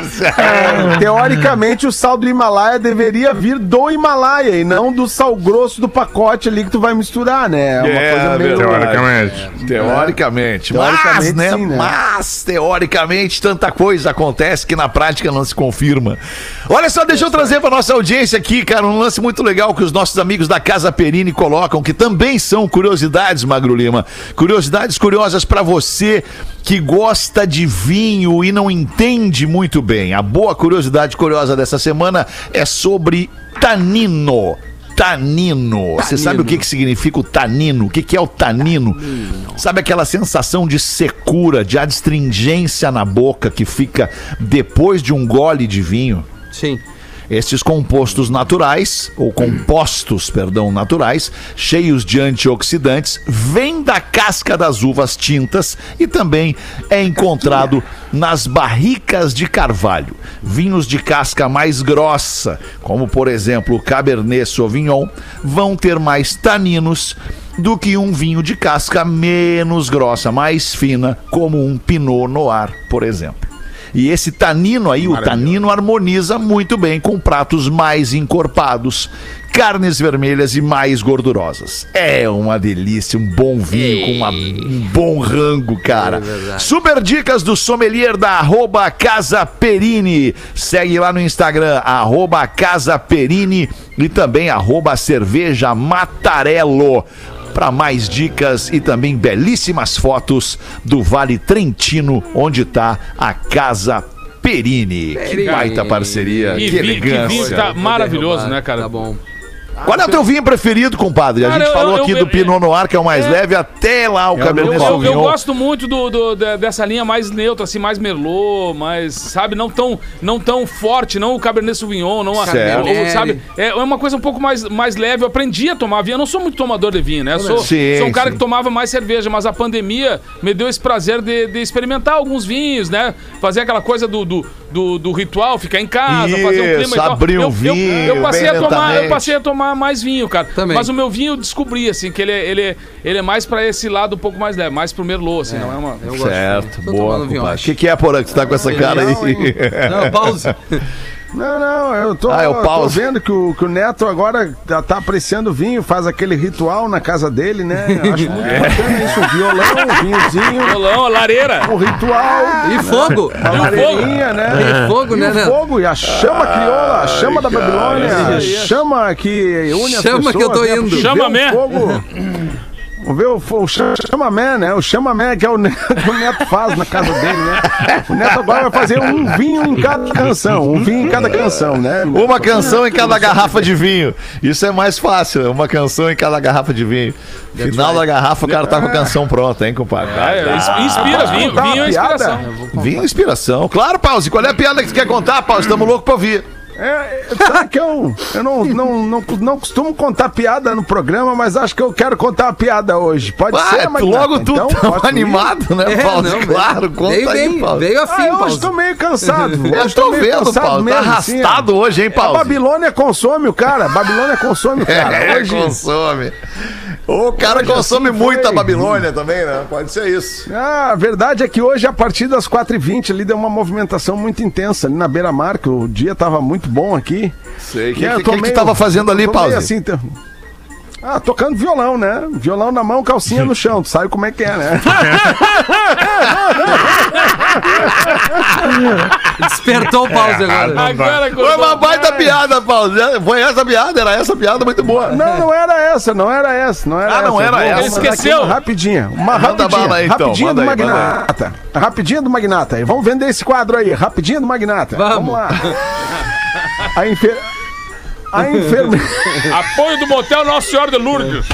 [SPEAKER 5] É, teoricamente, o sal do Himalaia deveria vir do Himalaia e não do sal grosso do pacote ali que tu vai misturar, né? É uma
[SPEAKER 2] É,
[SPEAKER 5] coisa meio.
[SPEAKER 2] verdade.
[SPEAKER 6] Teoricamente.
[SPEAKER 2] Teoricamente. Mas,
[SPEAKER 5] Teoricamente,
[SPEAKER 2] né?
[SPEAKER 5] sim, né?
[SPEAKER 2] Mas, teoricamente, tanta coisa acontece que na prática não se confirma. Olha só, deixa eu trazer para nossa audiência aqui, cara, um lance muito legal que os nossos amigos da Casa Perini colocam, que também são curiosidades, Magro Lima. Curiosidades curiosas para você que gosta de vinho e não entende muito bem. A boa curiosidade curiosa dessa semana é sobre tanino. Tanino. Você sabe o que, que significa o tanino? O que, que é o tanino? Sabe aquela sensação de secura, de adstringência na boca que fica depois de um gole de vinho?
[SPEAKER 3] Sim.
[SPEAKER 2] Esses compostos naturais, ou compostos, perdão, naturais, cheios de antioxidantes, vêm da casca das uvas tintas e também é encontrado nas barricas de carvalho. Vinhos de casca mais grossa, como por exemplo o Cabernet Sauvignon, vão ter mais taninos do que um vinho de casca menos grossa, mais fina, como um Pinot Noir, por exemplo. E esse tanino aí, o tanino harmoniza muito bem com pratos mais encorpados, carnes vermelhas e mais gordurosas. É uma delícia, um bom vinho com uma- um bom rango, cara. Super dicas do sommelier da arroba Casa Perini. Segue lá no Instagram, arroba Casa Perini e também arroba Cerveja Matarello. Para mais dicas e também belíssimas fotos do Vale Trentino, onde está a Casa Perini. Que baita parceria,
[SPEAKER 4] E
[SPEAKER 2] que
[SPEAKER 4] vinho- que
[SPEAKER 2] elegância.
[SPEAKER 4] tá maravilhoso, né, cara?
[SPEAKER 3] Tá bom.
[SPEAKER 2] Qual é o teu vinho preferido, compadre? A
[SPEAKER 4] Cara,
[SPEAKER 2] gente
[SPEAKER 4] eu-
[SPEAKER 2] falou
[SPEAKER 4] eu-
[SPEAKER 2] aqui
[SPEAKER 4] eu-
[SPEAKER 2] do Pinot Noir, que é o mais
[SPEAKER 4] É.
[SPEAKER 2] leve, até lá o
[SPEAKER 4] Eu,
[SPEAKER 2] Cabernet
[SPEAKER 4] eu- eu
[SPEAKER 2] Sauvignon.
[SPEAKER 4] gosto muito do, do- de- dessa linha mais neutra, assim, mais Merlot, mais, sabe, não tão, não tão forte, não o Cabernet Sauvignon, não a. Merlot, sabe? É uma coisa um pouco mais, mais leve. Eu aprendi a tomar vinho. Eu não sou muito tomador de vinho, né? Eu sou,
[SPEAKER 2] Sim,
[SPEAKER 4] sou um cara
[SPEAKER 2] sim.
[SPEAKER 4] que tomava mais cerveja, mas a pandemia me deu esse prazer de, de experimentar alguns vinhos, né? Fazer aquela coisa do, do, do- do ritual, ficar em casa, fazer um clima
[SPEAKER 2] Isso,
[SPEAKER 4] e tal.
[SPEAKER 2] abrir um
[SPEAKER 4] eu, eu-
[SPEAKER 2] vinho
[SPEAKER 4] eu, passei
[SPEAKER 2] bem
[SPEAKER 4] a tomar, eu passei a tomar mais vinho, cara.
[SPEAKER 3] Também.
[SPEAKER 4] Mas o meu vinho eu descobri, assim, que ele, é- ele, é- ele é mais pra esse lado um pouco mais leve, mais pro Merlot, assim, não é uma...
[SPEAKER 3] Eu gosto.
[SPEAKER 2] Certo, boa,
[SPEAKER 3] tomando vinho,
[SPEAKER 2] compadre. O que, que é, Porã, que você tá com essa cara aí?
[SPEAKER 3] Não, pause. <laughs>
[SPEAKER 5] Não, não, eu tô,
[SPEAKER 2] Ah, é o
[SPEAKER 5] tô vendo que o, que o Neto agora tá, tá apreciando o vinho, faz aquele ritual na casa dele, né? Eu <laughs> Acho muito bacana isso, um violão, um vinhozinho,
[SPEAKER 4] Violão, lareira.
[SPEAKER 5] um ritual,
[SPEAKER 3] E fogo.
[SPEAKER 5] uma
[SPEAKER 4] E o
[SPEAKER 5] lareirinha, né?
[SPEAKER 3] E fogo,
[SPEAKER 5] E
[SPEAKER 3] né,
[SPEAKER 5] o
[SPEAKER 3] né?
[SPEAKER 5] fogo, e a chama crioula, a chama da
[SPEAKER 2] cara,
[SPEAKER 5] Babilônia, a chama que une as
[SPEAKER 3] Chama
[SPEAKER 5] pessoas.
[SPEAKER 3] que eu tô
[SPEAKER 5] né?
[SPEAKER 3] indo.
[SPEAKER 4] Chama
[SPEAKER 5] o
[SPEAKER 4] mé.
[SPEAKER 5] fogo... <laughs> Vamos ver o, o chamamé, né? O chamamé que é o <laughs> Neto, que o Neto faz na casa dele, né? O Neto agora vai fazer um vinho em cada canção, um vinho em cada canção, né?
[SPEAKER 2] Uma canção em cada garrafa de vinho. Isso é mais fácil, uma canção em cada garrafa de vinho. Final da garrafa, o cara tá com a canção pronta, hein, compadre?
[SPEAKER 4] É, ins- inspira, vinho, vinho é inspiração.
[SPEAKER 2] Vinho e inspiração. Claro, Pause. Qual é a piada que tu quer contar, Pause? Estamos loucos pra ouvir.
[SPEAKER 5] É, sabe que eu, eu não, não, não, não costumo contar piada no programa, mas acho que eu quero contar uma piada hoje. Pode
[SPEAKER 2] Ah,
[SPEAKER 5] ser, Magnata?
[SPEAKER 2] logo tu
[SPEAKER 5] Então,
[SPEAKER 2] tão
[SPEAKER 5] posso ir?
[SPEAKER 2] animado, né,
[SPEAKER 3] É,
[SPEAKER 2] Pause?
[SPEAKER 3] não,
[SPEAKER 2] claro, conta
[SPEAKER 3] veio
[SPEAKER 2] aí,
[SPEAKER 3] bem,
[SPEAKER 2] Pause.
[SPEAKER 3] veio
[SPEAKER 5] Ah,
[SPEAKER 3] assim,
[SPEAKER 5] eu hoje tô meio cansado. <laughs>
[SPEAKER 2] Eu
[SPEAKER 5] Hoje
[SPEAKER 2] tô
[SPEAKER 5] meio
[SPEAKER 2] vendo,
[SPEAKER 5] cansado
[SPEAKER 2] Pause. Tá
[SPEAKER 5] mesmo, assim, ó.
[SPEAKER 2] arrastado hoje, hein,
[SPEAKER 5] A
[SPEAKER 2] Pause?
[SPEAKER 5] Babilônia consome o cara. Babilônia consome o <laughs> cara.
[SPEAKER 2] É,
[SPEAKER 5] Hoje,
[SPEAKER 2] consome. O cara
[SPEAKER 5] Hoje
[SPEAKER 2] consome
[SPEAKER 5] assim
[SPEAKER 2] muito
[SPEAKER 5] foi.
[SPEAKER 2] a Babilônia também, né? Pode ser isso.
[SPEAKER 5] Ah, a verdade é que hoje, a partir das 4h20, ali deu uma movimentação muito intensa ali na beira-mar, que o dia tava muito bom aqui.
[SPEAKER 2] Sei. O que, que, que, que
[SPEAKER 5] meio-
[SPEAKER 2] tu tava fazendo ali, Pause?
[SPEAKER 5] assim, então- Ah, tocando violão, né? Violão na mão, calcinha no chão. Tu sabe como é que é, né? <laughs>
[SPEAKER 3] Despertou o pause agora.
[SPEAKER 4] Agora,
[SPEAKER 2] Foi uma baita piada, Pause. Foi essa piada, era essa piada muito boa.
[SPEAKER 5] Não, não era essa, não era essa, não era
[SPEAKER 2] Ah, não
[SPEAKER 5] essa.
[SPEAKER 2] era
[SPEAKER 5] Vou-
[SPEAKER 2] essa.
[SPEAKER 5] aqui
[SPEAKER 4] Esqueceu.
[SPEAKER 5] Uma rapidinha, uma
[SPEAKER 2] Manda
[SPEAKER 5] rapidinha,
[SPEAKER 2] bala aí, então,
[SPEAKER 5] rapidinha
[SPEAKER 2] manda
[SPEAKER 5] do
[SPEAKER 2] aí.
[SPEAKER 5] Magnata. Rapidinho do Magnata. Vamos vender esse quadro aí, rapidinho do Magnata.
[SPEAKER 3] Vamos.
[SPEAKER 5] lá. A <laughs> enfer... A enfermeira... <laughs>
[SPEAKER 4] Apoio do motel Nossa Senhora de Lourdes.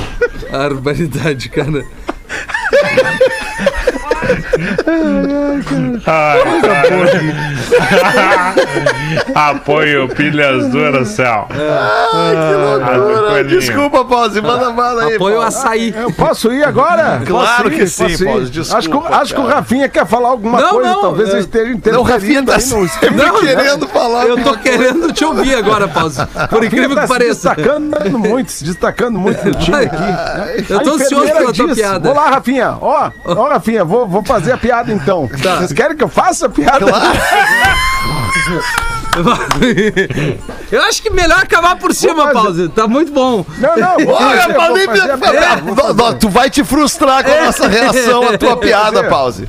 [SPEAKER 3] Barbaridade, cara. <laughs>
[SPEAKER 6] Apoio pilhas Duracell.
[SPEAKER 2] Que loucura. Desculpa, Pause. Manda bala aí.
[SPEAKER 3] Apoio
[SPEAKER 2] Pause.
[SPEAKER 3] açaí.
[SPEAKER 5] Eu posso ir agora?
[SPEAKER 2] Claro
[SPEAKER 5] ir?
[SPEAKER 2] que sim? Pause, desculpa,
[SPEAKER 5] Acho que, o- acho que o. Rafinha quer falar alguma
[SPEAKER 3] Não,
[SPEAKER 5] coisa,
[SPEAKER 3] não,
[SPEAKER 5] talvez
[SPEAKER 3] é-
[SPEAKER 5] eu esteja
[SPEAKER 2] Não, o Rafinha tá sempre
[SPEAKER 5] esquema. <laughs>
[SPEAKER 2] querendo falar.
[SPEAKER 3] Eu tô querendo te ouvir agora, pause. <laughs> Por incrível
[SPEAKER 5] tá
[SPEAKER 3] que pareça.
[SPEAKER 5] destacando muito, se destacando muito no time aqui.
[SPEAKER 3] Eu tô ansioso pela tua piada.
[SPEAKER 5] Vou lá, Rafinha. Ó, ó, Rafinha, vou, vou fazer a piada então.
[SPEAKER 3] Tá.
[SPEAKER 5] Vocês querem que eu faça a piada? <laughs>
[SPEAKER 3] Eu acho que melhor acabar por cima, pause. Tá muito bom.
[SPEAKER 5] Não, não. vou
[SPEAKER 2] Olha,
[SPEAKER 5] fazer,
[SPEAKER 2] Pause,
[SPEAKER 5] vou fazer
[SPEAKER 2] Tu vai te frustrar com a nossa reação à tua <laughs> piada, Pause.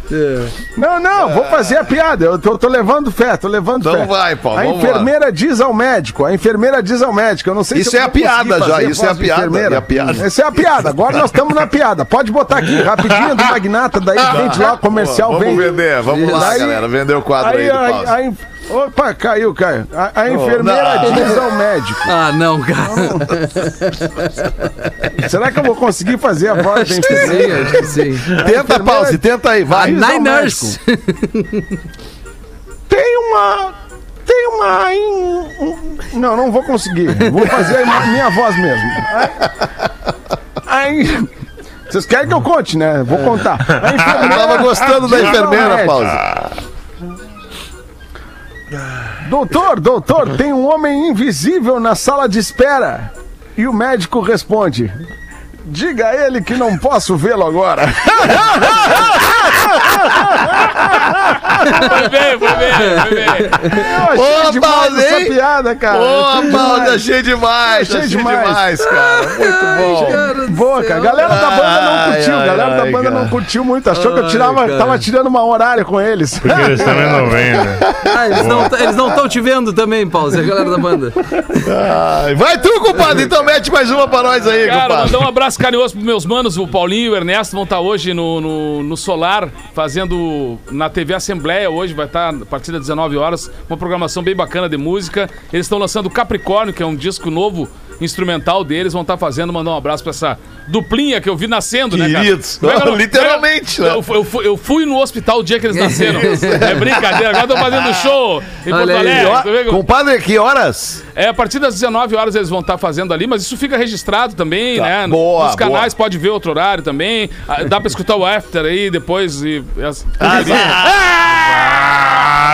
[SPEAKER 5] Não, não, vou fazer a piada. Eu tô, tô levando fé, tô levando
[SPEAKER 2] Então
[SPEAKER 5] fé.
[SPEAKER 2] vai, Paulo,
[SPEAKER 5] A
[SPEAKER 2] vamos
[SPEAKER 5] enfermeira diz ao médico, a enfermeira diz ao médico, eu não sei
[SPEAKER 2] Isso
[SPEAKER 5] se
[SPEAKER 2] é a piada já, isso é a piada, é a piada.
[SPEAKER 5] Essa é a piada, agora nós estamos na piada. Pode botar aqui, rapidinho do <laughs> Magnata, daí vende lá o comercial,
[SPEAKER 2] Vamos
[SPEAKER 5] vem.
[SPEAKER 2] vender, vamos lá, galera. Vender o quadro aí,
[SPEAKER 5] Aí,
[SPEAKER 2] do Pause.
[SPEAKER 5] Opa, caiu, caiu. A, a enfermeira
[SPEAKER 2] não.
[SPEAKER 5] diz ao médico,
[SPEAKER 3] Ah, não, cara.
[SPEAKER 5] será que eu vou conseguir fazer a voz da enfermeira?
[SPEAKER 3] Sim, sim.
[SPEAKER 2] Tenta, Pause, tenta aí, vai.
[SPEAKER 3] Nine Nurse.
[SPEAKER 5] Tem uma... tem uma. um- Não, não vou conseguir. Vou fazer a minha voz mesmo. Aí. Vocês querem que eu conte, né? Vou contar. A
[SPEAKER 2] Eu
[SPEAKER 5] enfermeira-
[SPEAKER 2] tava gostando da enfermeira, Pause.
[SPEAKER 5] Doutor, doutor, tem um homem invisível na sala de espera. E o médico responde: Diga a ele que não posso vê-lo agora. <laughs>
[SPEAKER 4] Foi bem, foi bem, foi bem.
[SPEAKER 5] Eu achei
[SPEAKER 2] Ô,
[SPEAKER 5] demais
[SPEAKER 2] Paulo,
[SPEAKER 5] essa piada, cara.
[SPEAKER 2] Paulo,
[SPEAKER 5] demais.
[SPEAKER 2] achei demais,
[SPEAKER 5] Achei
[SPEAKER 2] achei
[SPEAKER 5] demais.
[SPEAKER 2] demais, cara. Muito bom.
[SPEAKER 5] Boa, cara. Galera da banda não
[SPEAKER 2] Ai,
[SPEAKER 5] curtiu. A
[SPEAKER 2] ai,
[SPEAKER 5] galera da
[SPEAKER 2] ai,
[SPEAKER 5] banda
[SPEAKER 2] cara.
[SPEAKER 5] não curtiu muito. Achou que eu
[SPEAKER 3] Ai,
[SPEAKER 5] tirava,
[SPEAKER 3] cara.
[SPEAKER 5] tava tirando uma horária com eles.
[SPEAKER 6] Porque eles também não vêm, né? <laughs>
[SPEAKER 3] Ah, eles não estão te vendo também, Paulo, a galera da banda.
[SPEAKER 2] Ai, Vai tu, compadre. Então mete mais uma pra nós aí,
[SPEAKER 4] Cara,
[SPEAKER 2] compadre.
[SPEAKER 4] mandar um abraço carinhoso pros meus manos, o Paulinho e o Ernesto vão estar hoje no, no, no Solar, fazendo na TV Assembleia hoje, vai estar a partir das 19 horas, uma programação bem bacana de música. Eles estão lançando Capricórnio, que é um disco novo, instrumental deles, vão estar fazendo, mandar um abraço pra essa duplinha que eu vi nascendo, né, cara?
[SPEAKER 2] Queridos.
[SPEAKER 4] Como é não- <laughs>
[SPEAKER 2] Literalmente,
[SPEAKER 4] é
[SPEAKER 2] né?
[SPEAKER 4] Eu, eu, fui, eu fui no hospital o dia que eles nasceram. <laughs> é brincadeira, agora tô fazendo show em Porto
[SPEAKER 3] Olha aí,
[SPEAKER 4] Alegre.
[SPEAKER 2] Ó,
[SPEAKER 4] que-
[SPEAKER 2] Compadre, que horas?
[SPEAKER 4] é, a partir das 19 horas eles vão estar fazendo ali, mas isso fica registrado também,
[SPEAKER 2] Tá,
[SPEAKER 4] né?
[SPEAKER 2] boa,
[SPEAKER 4] Nos canais pode ver outro horário também. Ah, Dá pra escutar o after aí depois e. as-
[SPEAKER 6] Ah,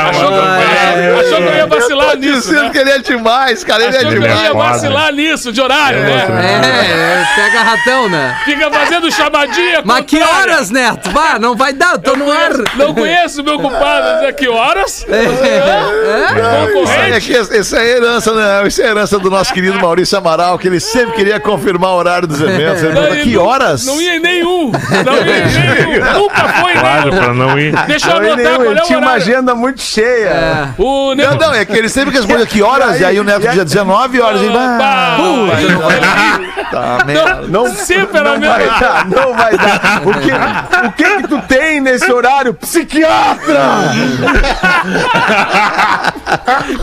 [SPEAKER 4] achou, que, eu- achou que eu ia vacilar
[SPEAKER 2] Tô
[SPEAKER 4] nisso,
[SPEAKER 2] dizendo
[SPEAKER 4] né?
[SPEAKER 2] que ele é demais, cara. Ele é
[SPEAKER 4] Achou que eu
[SPEAKER 2] demais.
[SPEAKER 4] ia vacilar nisso de horário, né?
[SPEAKER 3] É, é, pega ratão, né?
[SPEAKER 4] Fica fazendo chamadinha.
[SPEAKER 3] Mas que
[SPEAKER 4] contrária.
[SPEAKER 3] horas, Neto? Vá, não vai dar, eu tô no ar.
[SPEAKER 4] Não conheço meu compadre. Dizer que horas? <laughs>
[SPEAKER 3] É,
[SPEAKER 2] Isso é isso aí é herança, né? Isso é herança do nosso querido Maurício Amaral, que ele sempre queria confirmar o horário dos eventos. Ele
[SPEAKER 4] Não,
[SPEAKER 2] pergunta,
[SPEAKER 4] ele
[SPEAKER 2] que
[SPEAKER 4] não-
[SPEAKER 2] horas?
[SPEAKER 4] Não ia em nenhum. Não ia em nenhum. <laughs> Nunca foi
[SPEAKER 6] Claro,
[SPEAKER 4] nenhum.
[SPEAKER 6] pra não ir.
[SPEAKER 4] Deixa eu
[SPEAKER 5] ele,
[SPEAKER 4] anotar qual
[SPEAKER 5] ele
[SPEAKER 4] é o
[SPEAKER 5] tinha uma agenda muito cheia.
[SPEAKER 4] O nego...
[SPEAKER 2] Não, não, é que ele sempre responde que horas, e aí o Neto dizia 19 horas. E,
[SPEAKER 4] Bah,
[SPEAKER 2] bah, tá, merda.
[SPEAKER 5] Não,
[SPEAKER 4] Sempre era
[SPEAKER 5] não
[SPEAKER 4] mesmo.
[SPEAKER 5] vai dar, não vai dar. O que, o que que tu tem nesse horário? Psiquiatra!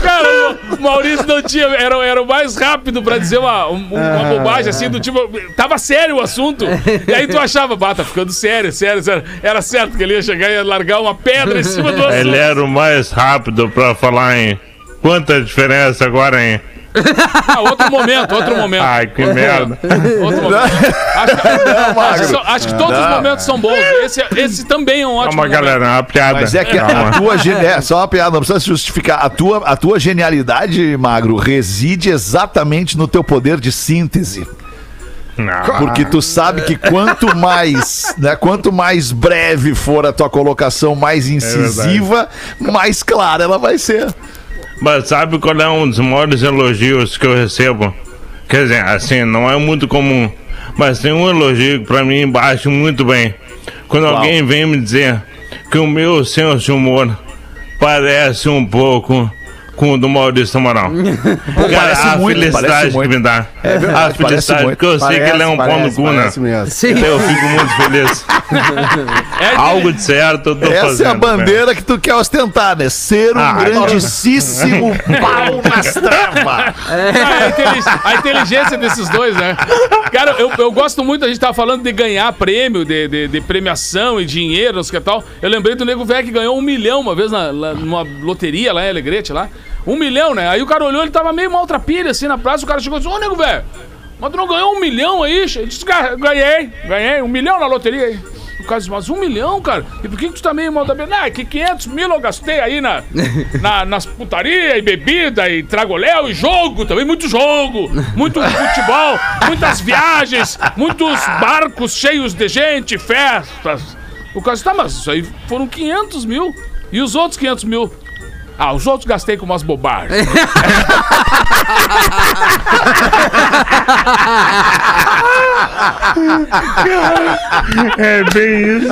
[SPEAKER 4] Cara, o Maurício não tinha. Era, era o mais rápido pra dizer uma, um- uma bobagem assim, do tipo. Tava sério o assunto. E aí tu achava, bah, tá ficando sério, sério, sério. Era certo que ele ia chegar e ia largar uma pedra em cima do assunto.
[SPEAKER 6] Ele era o mais rápido pra falar em quanta diferença agora em.
[SPEAKER 4] Ah, outro momento, outro momento.
[SPEAKER 6] Ai, que merda.
[SPEAKER 4] Outro momento. Acho, que- acho que, acho que todos os
[SPEAKER 2] Não.
[SPEAKER 4] momentos são bons. Esse, esse também é um ótimo.
[SPEAKER 6] Calma,
[SPEAKER 4] momento.
[SPEAKER 6] galera, uma piada.
[SPEAKER 2] Mas é que a
[SPEAKER 6] Calma.
[SPEAKER 2] tua genialidade. É, só uma piada, não precisa se justificar. A tua, a tua genialidade, Magro, reside exatamente no teu poder de síntese.
[SPEAKER 6] Não.
[SPEAKER 2] Porque tu sabe que quanto mais, né, quanto mais breve for a tua colocação, mais incisiva, mais clara ela vai ser.
[SPEAKER 6] Mas sabe qual é um dos maiores elogios que eu recebo? Quer dizer, assim, não é muito comum. Mas tem um elogio que pra mim bate muito bem. Quando alguém vem me dizer que o meu senso de humor parece um pouco com o do Maurício Amaral. <laughs> Cara,
[SPEAKER 2] parece
[SPEAKER 6] a
[SPEAKER 2] muito,
[SPEAKER 6] felicidade
[SPEAKER 2] parece muito.
[SPEAKER 6] que me dá.
[SPEAKER 2] É verdade,
[SPEAKER 6] a
[SPEAKER 2] parece
[SPEAKER 6] felicidade,
[SPEAKER 2] muito.
[SPEAKER 6] porque eu sei que ele é um pau no cu, né?
[SPEAKER 5] parece.
[SPEAKER 6] Então eu fico muito feliz. <laughs>
[SPEAKER 4] É,
[SPEAKER 6] Algo de certo eu tô
[SPEAKER 2] Essa
[SPEAKER 6] fazendo.
[SPEAKER 2] é a bandeira que tu quer ostentar, né? Ser um
[SPEAKER 6] Ah,
[SPEAKER 2] grandíssimo <laughs> pau nas travas.
[SPEAKER 4] Ah, a, a inteligência desses dois, né? Cara, eu, eu gosto muito, a gente tava falando de ganhar prêmio, de, de, de premiação e dinheiro, não sei o que tal. Eu lembrei do nego velho que ganhou um milhão uma vez na, lá numa loteria lá em Alegrete, lá. Um milhão, né? Aí o cara olhou, ele tava meio maltrapilha assim na praça, o cara chegou e disse, ô nego velho, mas tu não ganhou um milhão aí? Ele disse, "Ga- ganhei, ganhei, um milhão na loteria aí. O cara disse, mas um milhão, cara? E por que, que tu tá meio mal da Ah, que 500 mil eu gastei aí na, <laughs> na- nas putaria e bebida e tragoléu e jogo também, muito jogo, muito futebol, muitas viagens, muitos barcos cheios de gente, festas. O cara disse, tá, mas isso aí foram 500 mil. E os outros 500 mil? Ah, os outros gastei com umas bobagens. <laughs>
[SPEAKER 6] É bem isso.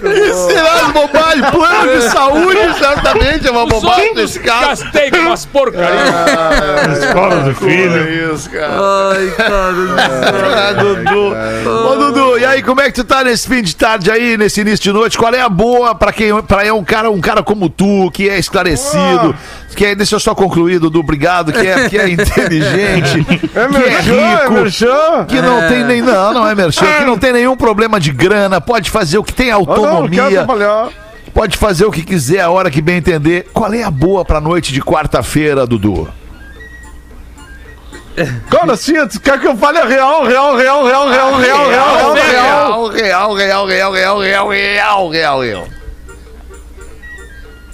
[SPEAKER 2] Que será as bobagens? Plano de saúde, certamente é uma
[SPEAKER 4] Os
[SPEAKER 2] bobagem nesse caso.
[SPEAKER 4] gastei com umas porcarias.
[SPEAKER 6] Escola do filho.
[SPEAKER 2] É isso, cara.
[SPEAKER 3] Ai, cara.
[SPEAKER 2] Ah, Dudu. Ô, Dudu, e aí, como é que tu tá nesse fim de tarde aí, nesse início de noite? Qual é a boa pra quem pra é um cara, um cara como tu, que é esclarecido, que é, deixa eu só concluir, Dudu, obrigado, que é, que é inteligente,
[SPEAKER 5] É
[SPEAKER 2] que é
[SPEAKER 5] merchan, é
[SPEAKER 2] rico,
[SPEAKER 5] merchan.
[SPEAKER 2] que não tem nem. Não, não é merchan, que não tem nenhum problema de grana, pode fazer o que tem
[SPEAKER 5] Ah, não, não
[SPEAKER 2] autonomia. pode fazer o que quiser a hora que bem entender. Qual é a boa pra noite de quarta-feira, Dudu?
[SPEAKER 5] Cara, assim, tu quer que eu fale a real, real, real, real, real, real, real, real, real.
[SPEAKER 2] real, real, real, real, real, real, real, real, real.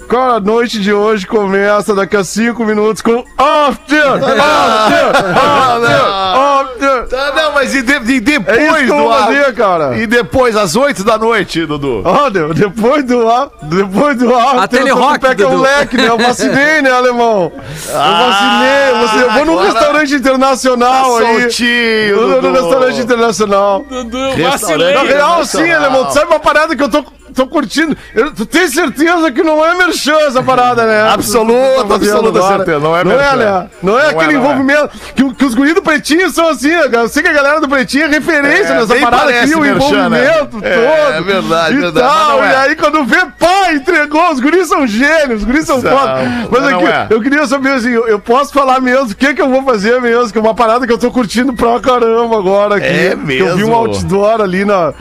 [SPEAKER 5] Cara, a noite de hoje começa daqui a cinco minutos com After! <laughs> After! After! After!
[SPEAKER 2] Tá, não, mas e, de- e
[SPEAKER 5] É
[SPEAKER 2] depois
[SPEAKER 5] isso que eu
[SPEAKER 2] do ar-
[SPEAKER 5] fazer, cara.
[SPEAKER 2] E depois, às 8 da noite, Dudu?
[SPEAKER 5] Ó, de- depois do ar, depois do ar,
[SPEAKER 3] A Telerock,
[SPEAKER 5] pé que é um
[SPEAKER 3] Dudu.
[SPEAKER 5] leque, né? Eu vacinei, né, alemão? Eu vacinei, você, eu vou num restaurante internacional aí.
[SPEAKER 2] Soltinho,
[SPEAKER 5] Eu vou num
[SPEAKER 2] Dudu.
[SPEAKER 5] restaurante internacional.
[SPEAKER 4] Dudu, vacilei.
[SPEAKER 5] Na real, sim, alemão, tu sabe uma parada que eu tô, tô curtindo? Eu, tu tem certeza que não é merchan essa parada, né?
[SPEAKER 2] Absoluta,
[SPEAKER 5] tá
[SPEAKER 2] absoluta certeza, não é
[SPEAKER 5] Não é,
[SPEAKER 2] merchan.
[SPEAKER 5] né? Não é
[SPEAKER 2] Não é,
[SPEAKER 5] aquele
[SPEAKER 2] não é.
[SPEAKER 5] envolvimento. Que, o- que os guris do Pretinho são assim, né, eu sei que a galera do Pretinho é referência
[SPEAKER 2] É,
[SPEAKER 5] nessa parada aqui, o
[SPEAKER 2] merchan, né?
[SPEAKER 5] envolvimento
[SPEAKER 2] É,
[SPEAKER 5] todo.
[SPEAKER 2] é verdade,
[SPEAKER 5] e
[SPEAKER 2] verdade,
[SPEAKER 5] Tal,
[SPEAKER 2] não é.
[SPEAKER 5] E aí quando vê, pá, entregou. Os guris são gênios, os guris são foda. Mas
[SPEAKER 2] não
[SPEAKER 5] aqui,
[SPEAKER 2] é.
[SPEAKER 5] eu queria saber assim, eu, eu posso falar mesmo o que, que eu vou fazer mesmo, que é uma parada que eu tô curtindo pra caramba agora aqui.
[SPEAKER 2] É
[SPEAKER 5] Que Eu vi
[SPEAKER 2] mesmo?
[SPEAKER 5] um outdoor ali na.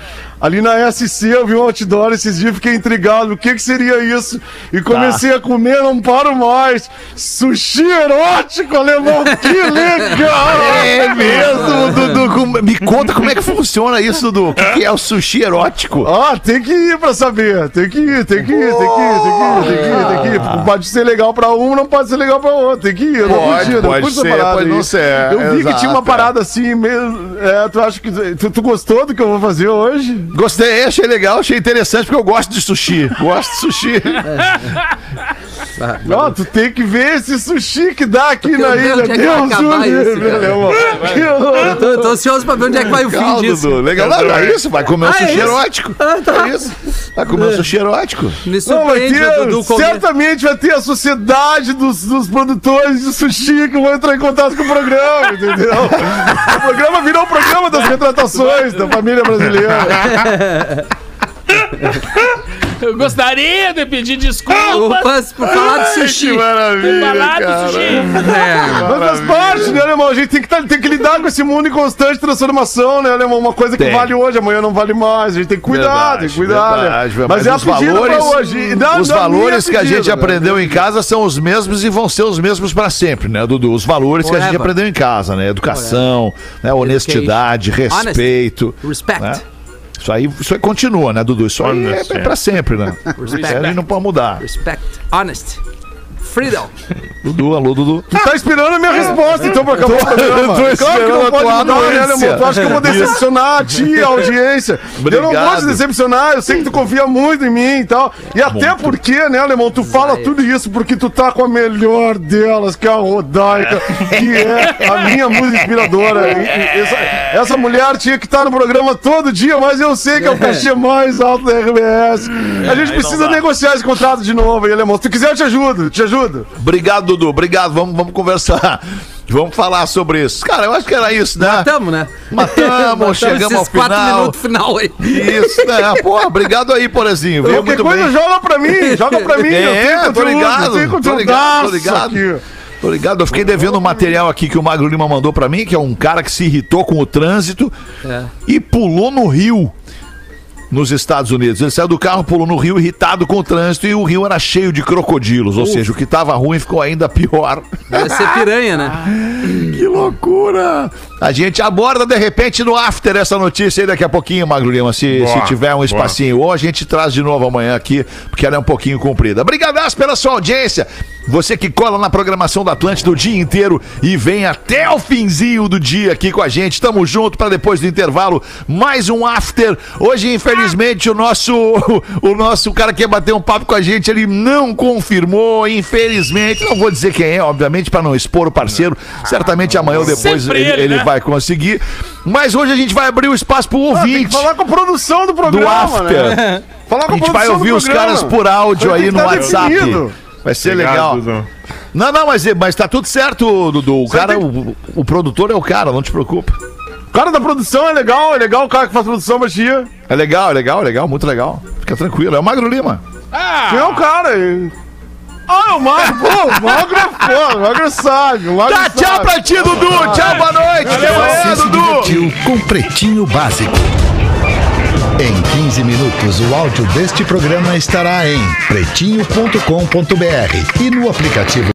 [SPEAKER 5] Ali na SC eu vi um outdoor esses dias, fiquei intrigado. O que que seria isso? E comecei
[SPEAKER 2] Tá.
[SPEAKER 5] a comer, não paro mais. Sushi erótico, alemão, que <laughs> legal!
[SPEAKER 2] É mesmo, Dudu. Me conta como é que funciona isso, Dudu. O que, que é o sushi erótico?
[SPEAKER 5] Ah, tem que ir pra saber. Tem que ir, tem que ir, tem que ir, tem que ir, tem que ir, tem que ir. Porque Pode ser legal pra um, não pode ser legal pra outro. Tem que ir. Eu não
[SPEAKER 2] Pode,
[SPEAKER 5] não
[SPEAKER 2] pode ser,
[SPEAKER 5] parada
[SPEAKER 2] pode
[SPEAKER 5] aí.
[SPEAKER 2] não ser,
[SPEAKER 5] Eu vi que
[SPEAKER 2] exato,
[SPEAKER 5] tinha uma
[SPEAKER 2] é.
[SPEAKER 5] parada assim mesmo. É, tu acha que. Tu, tu gostou do que eu vou fazer hoje?
[SPEAKER 2] Gostei, achei legal, achei interessante, porque eu gosto de sushi. Gosto de sushi. <laughs>
[SPEAKER 5] Ó, tu tem que ver esse sushi que dá aqui na ilha.
[SPEAKER 3] é
[SPEAKER 5] Deus
[SPEAKER 3] acabar
[SPEAKER 5] o
[SPEAKER 3] isso,
[SPEAKER 5] livre,
[SPEAKER 3] cara.
[SPEAKER 5] alemão. Que louco.
[SPEAKER 3] Eu tô, eu tô ansioso pra ver onde é que vai o fim disso.
[SPEAKER 2] Legal. Não, é isso, vai comer um
[SPEAKER 3] Ah, é
[SPEAKER 2] sushi
[SPEAKER 3] isso?
[SPEAKER 2] erótico.
[SPEAKER 3] Ah, tá.
[SPEAKER 2] É isso. Vai comer um sushi erótico.
[SPEAKER 3] Me
[SPEAKER 5] Não, vai
[SPEAKER 3] surpreende
[SPEAKER 5] ter,
[SPEAKER 3] o Dudu comer.
[SPEAKER 5] certamente vai ter a sociedade dos, dos produtores de sushi que vão entrar em contato com o programa, entendeu? o programa virou o programa das retratações da família brasileira. <laughs>
[SPEAKER 4] Eu gostaria de pedir desculpas.
[SPEAKER 3] Por falar de sushi.
[SPEAKER 2] Que maravilha,
[SPEAKER 4] Falar do
[SPEAKER 2] cara.
[SPEAKER 4] sushi.
[SPEAKER 3] É,
[SPEAKER 5] Mas faz parte, né, alemão? A gente tem que, tá- tem que lidar com esse mundo em constante transformação, né, alemão? Uma coisa que
[SPEAKER 2] Tem.
[SPEAKER 5] vale hoje, amanhã não vale mais. A gente tem que cuidar,
[SPEAKER 2] Verdade,
[SPEAKER 5] tem que cuidar,
[SPEAKER 2] verdade,
[SPEAKER 5] né?
[SPEAKER 2] verdade.
[SPEAKER 5] Mas, é a
[SPEAKER 2] os valores,
[SPEAKER 5] pra hoje. Não,
[SPEAKER 2] os
[SPEAKER 5] não,
[SPEAKER 2] valores
[SPEAKER 5] nem
[SPEAKER 2] que a gente
[SPEAKER 5] né?
[SPEAKER 2] aprendeu em casa são os mesmos e vão ser os mesmos pra sempre, né, Dudu? Os valores que a gente
[SPEAKER 3] Forever.
[SPEAKER 2] aprendeu em casa, né? Educação, né? honestidade, respeito.
[SPEAKER 3] respect.
[SPEAKER 2] né? Isso aí, isso aí continua, né, Dudu? Isso aí é, é pra sempre, né? Isso aí a gente não pode mudar.
[SPEAKER 3] Respect. Honest. Freedom.
[SPEAKER 2] Dudu, alô, Dudu.
[SPEAKER 5] Tu tá esperando a minha resposta, então, pra acabar o programa.
[SPEAKER 2] tô
[SPEAKER 5] claro que não
[SPEAKER 2] a
[SPEAKER 5] pode mudar, né, alemão? Tu acha que eu vou decepcionar a ti, a audiência? Eu não
[SPEAKER 2] Obrigado.
[SPEAKER 5] vou te decepcionar, eu sei que tu confia muito em mim e tal. E até porque, né, alemão, tu fala tudo isso porque tu tá com a melhor delas, que é a Rodaica, que é a minha música inspiradora. E- e essa, essa mulher tinha que estar no programa todo dia, mas eu sei que é o cachê mais alto da RBS. A gente precisa negociar esse contrato de novo aí, alemão. Se tu quiser, eu te ajudo, te ajudo.
[SPEAKER 2] Obrigado, Dudu. Obrigado. Vamos, vamos conversar. <laughs> Vamos falar sobre isso. Cara, eu acho que era isso, né?
[SPEAKER 3] Tamo, né?
[SPEAKER 2] Matamos, <laughs> chegamos ao
[SPEAKER 3] esses quatro
[SPEAKER 2] final.
[SPEAKER 3] minutos final aí.
[SPEAKER 2] Isso, né? Pô, obrigado aí, Porazinho. Veio
[SPEAKER 5] Qualquer
[SPEAKER 2] muito
[SPEAKER 5] coisa,
[SPEAKER 2] bem.
[SPEAKER 5] joga pra mim, joga pra mim. eu
[SPEAKER 2] É,
[SPEAKER 5] tenho
[SPEAKER 2] tô ligado,
[SPEAKER 5] eu tenho
[SPEAKER 2] tô ligado, tô ligado.
[SPEAKER 5] aqui.
[SPEAKER 2] Tô ligado, eu fiquei devendo um material aqui que o Magro Lima mandou pra mim, que é um cara que se irritou com o trânsito
[SPEAKER 3] É.
[SPEAKER 2] e pulou no rio. Nos Estados Unidos. Ele saiu do carro, pulou no rio, irritado com o trânsito, e o rio era cheio de crocodilos. Ou seja, o que tava ruim ficou ainda pior.
[SPEAKER 3] Vai ser piranha, né? <laughs>
[SPEAKER 2] Que loucura! A gente aborda de repente no after essa notícia aí daqui a pouquinho, Magro Lima, se,
[SPEAKER 6] Boa,
[SPEAKER 2] se tiver um
[SPEAKER 6] boa.
[SPEAKER 2] espacinho. Ou a gente traz de novo amanhã aqui, porque ela é um pouquinho comprida. Obrigadas pela sua audiência. Você que cola na programação da Atlântida o dia inteiro e vem até o finzinho do dia aqui com a gente. Tamo junto para depois do intervalo mais um after. Hoje, infelizmente, o nosso <laughs> o nosso cara que ia bater um papo com a gente, ele não confirmou, infelizmente. Não vou dizer quem é, obviamente, para não expor o parceiro. Certamente amanhã ou depois ele,
[SPEAKER 4] ele,
[SPEAKER 2] ele
[SPEAKER 4] né?
[SPEAKER 2] vai conseguir. Mas hoje a gente vai abrir o espaço pro
[SPEAKER 5] Ah, tem
[SPEAKER 2] ouvinte.
[SPEAKER 5] que falar com a produção do programa,
[SPEAKER 2] after.
[SPEAKER 5] né? <laughs> Falar com
[SPEAKER 2] A gente vai
[SPEAKER 5] do
[SPEAKER 2] ouvir os caras por áudio aí no
[SPEAKER 5] tá
[SPEAKER 2] WhatsApp.
[SPEAKER 5] definido.
[SPEAKER 2] Vai ser
[SPEAKER 6] Obrigado,
[SPEAKER 2] legal. Não, não, mas, mas tá tudo certo, Dudu. O cara, o, o produtor é o cara, não te preocupa.
[SPEAKER 5] O cara da produção é legal, é legal o cara que faz produção pra ti.
[SPEAKER 2] É legal, é legal, é legal, muito legal. Fica tranquilo. É o Magro Lima.
[SPEAKER 5] Quem é o cara? hein? Ah, é o Magro, pô, o Magro é foda, o Magro sabe, o Magro
[SPEAKER 2] Tá,
[SPEAKER 5] sabe.
[SPEAKER 2] tchau pra ti, Dudu. Tchau, boa noite. Até amanhã,
[SPEAKER 1] Você se
[SPEAKER 2] Dudu.
[SPEAKER 1] divertiu com Pretinho Básico. Em 15 minutos, o áudio deste programa estará em pretinho.com.br e no aplicativo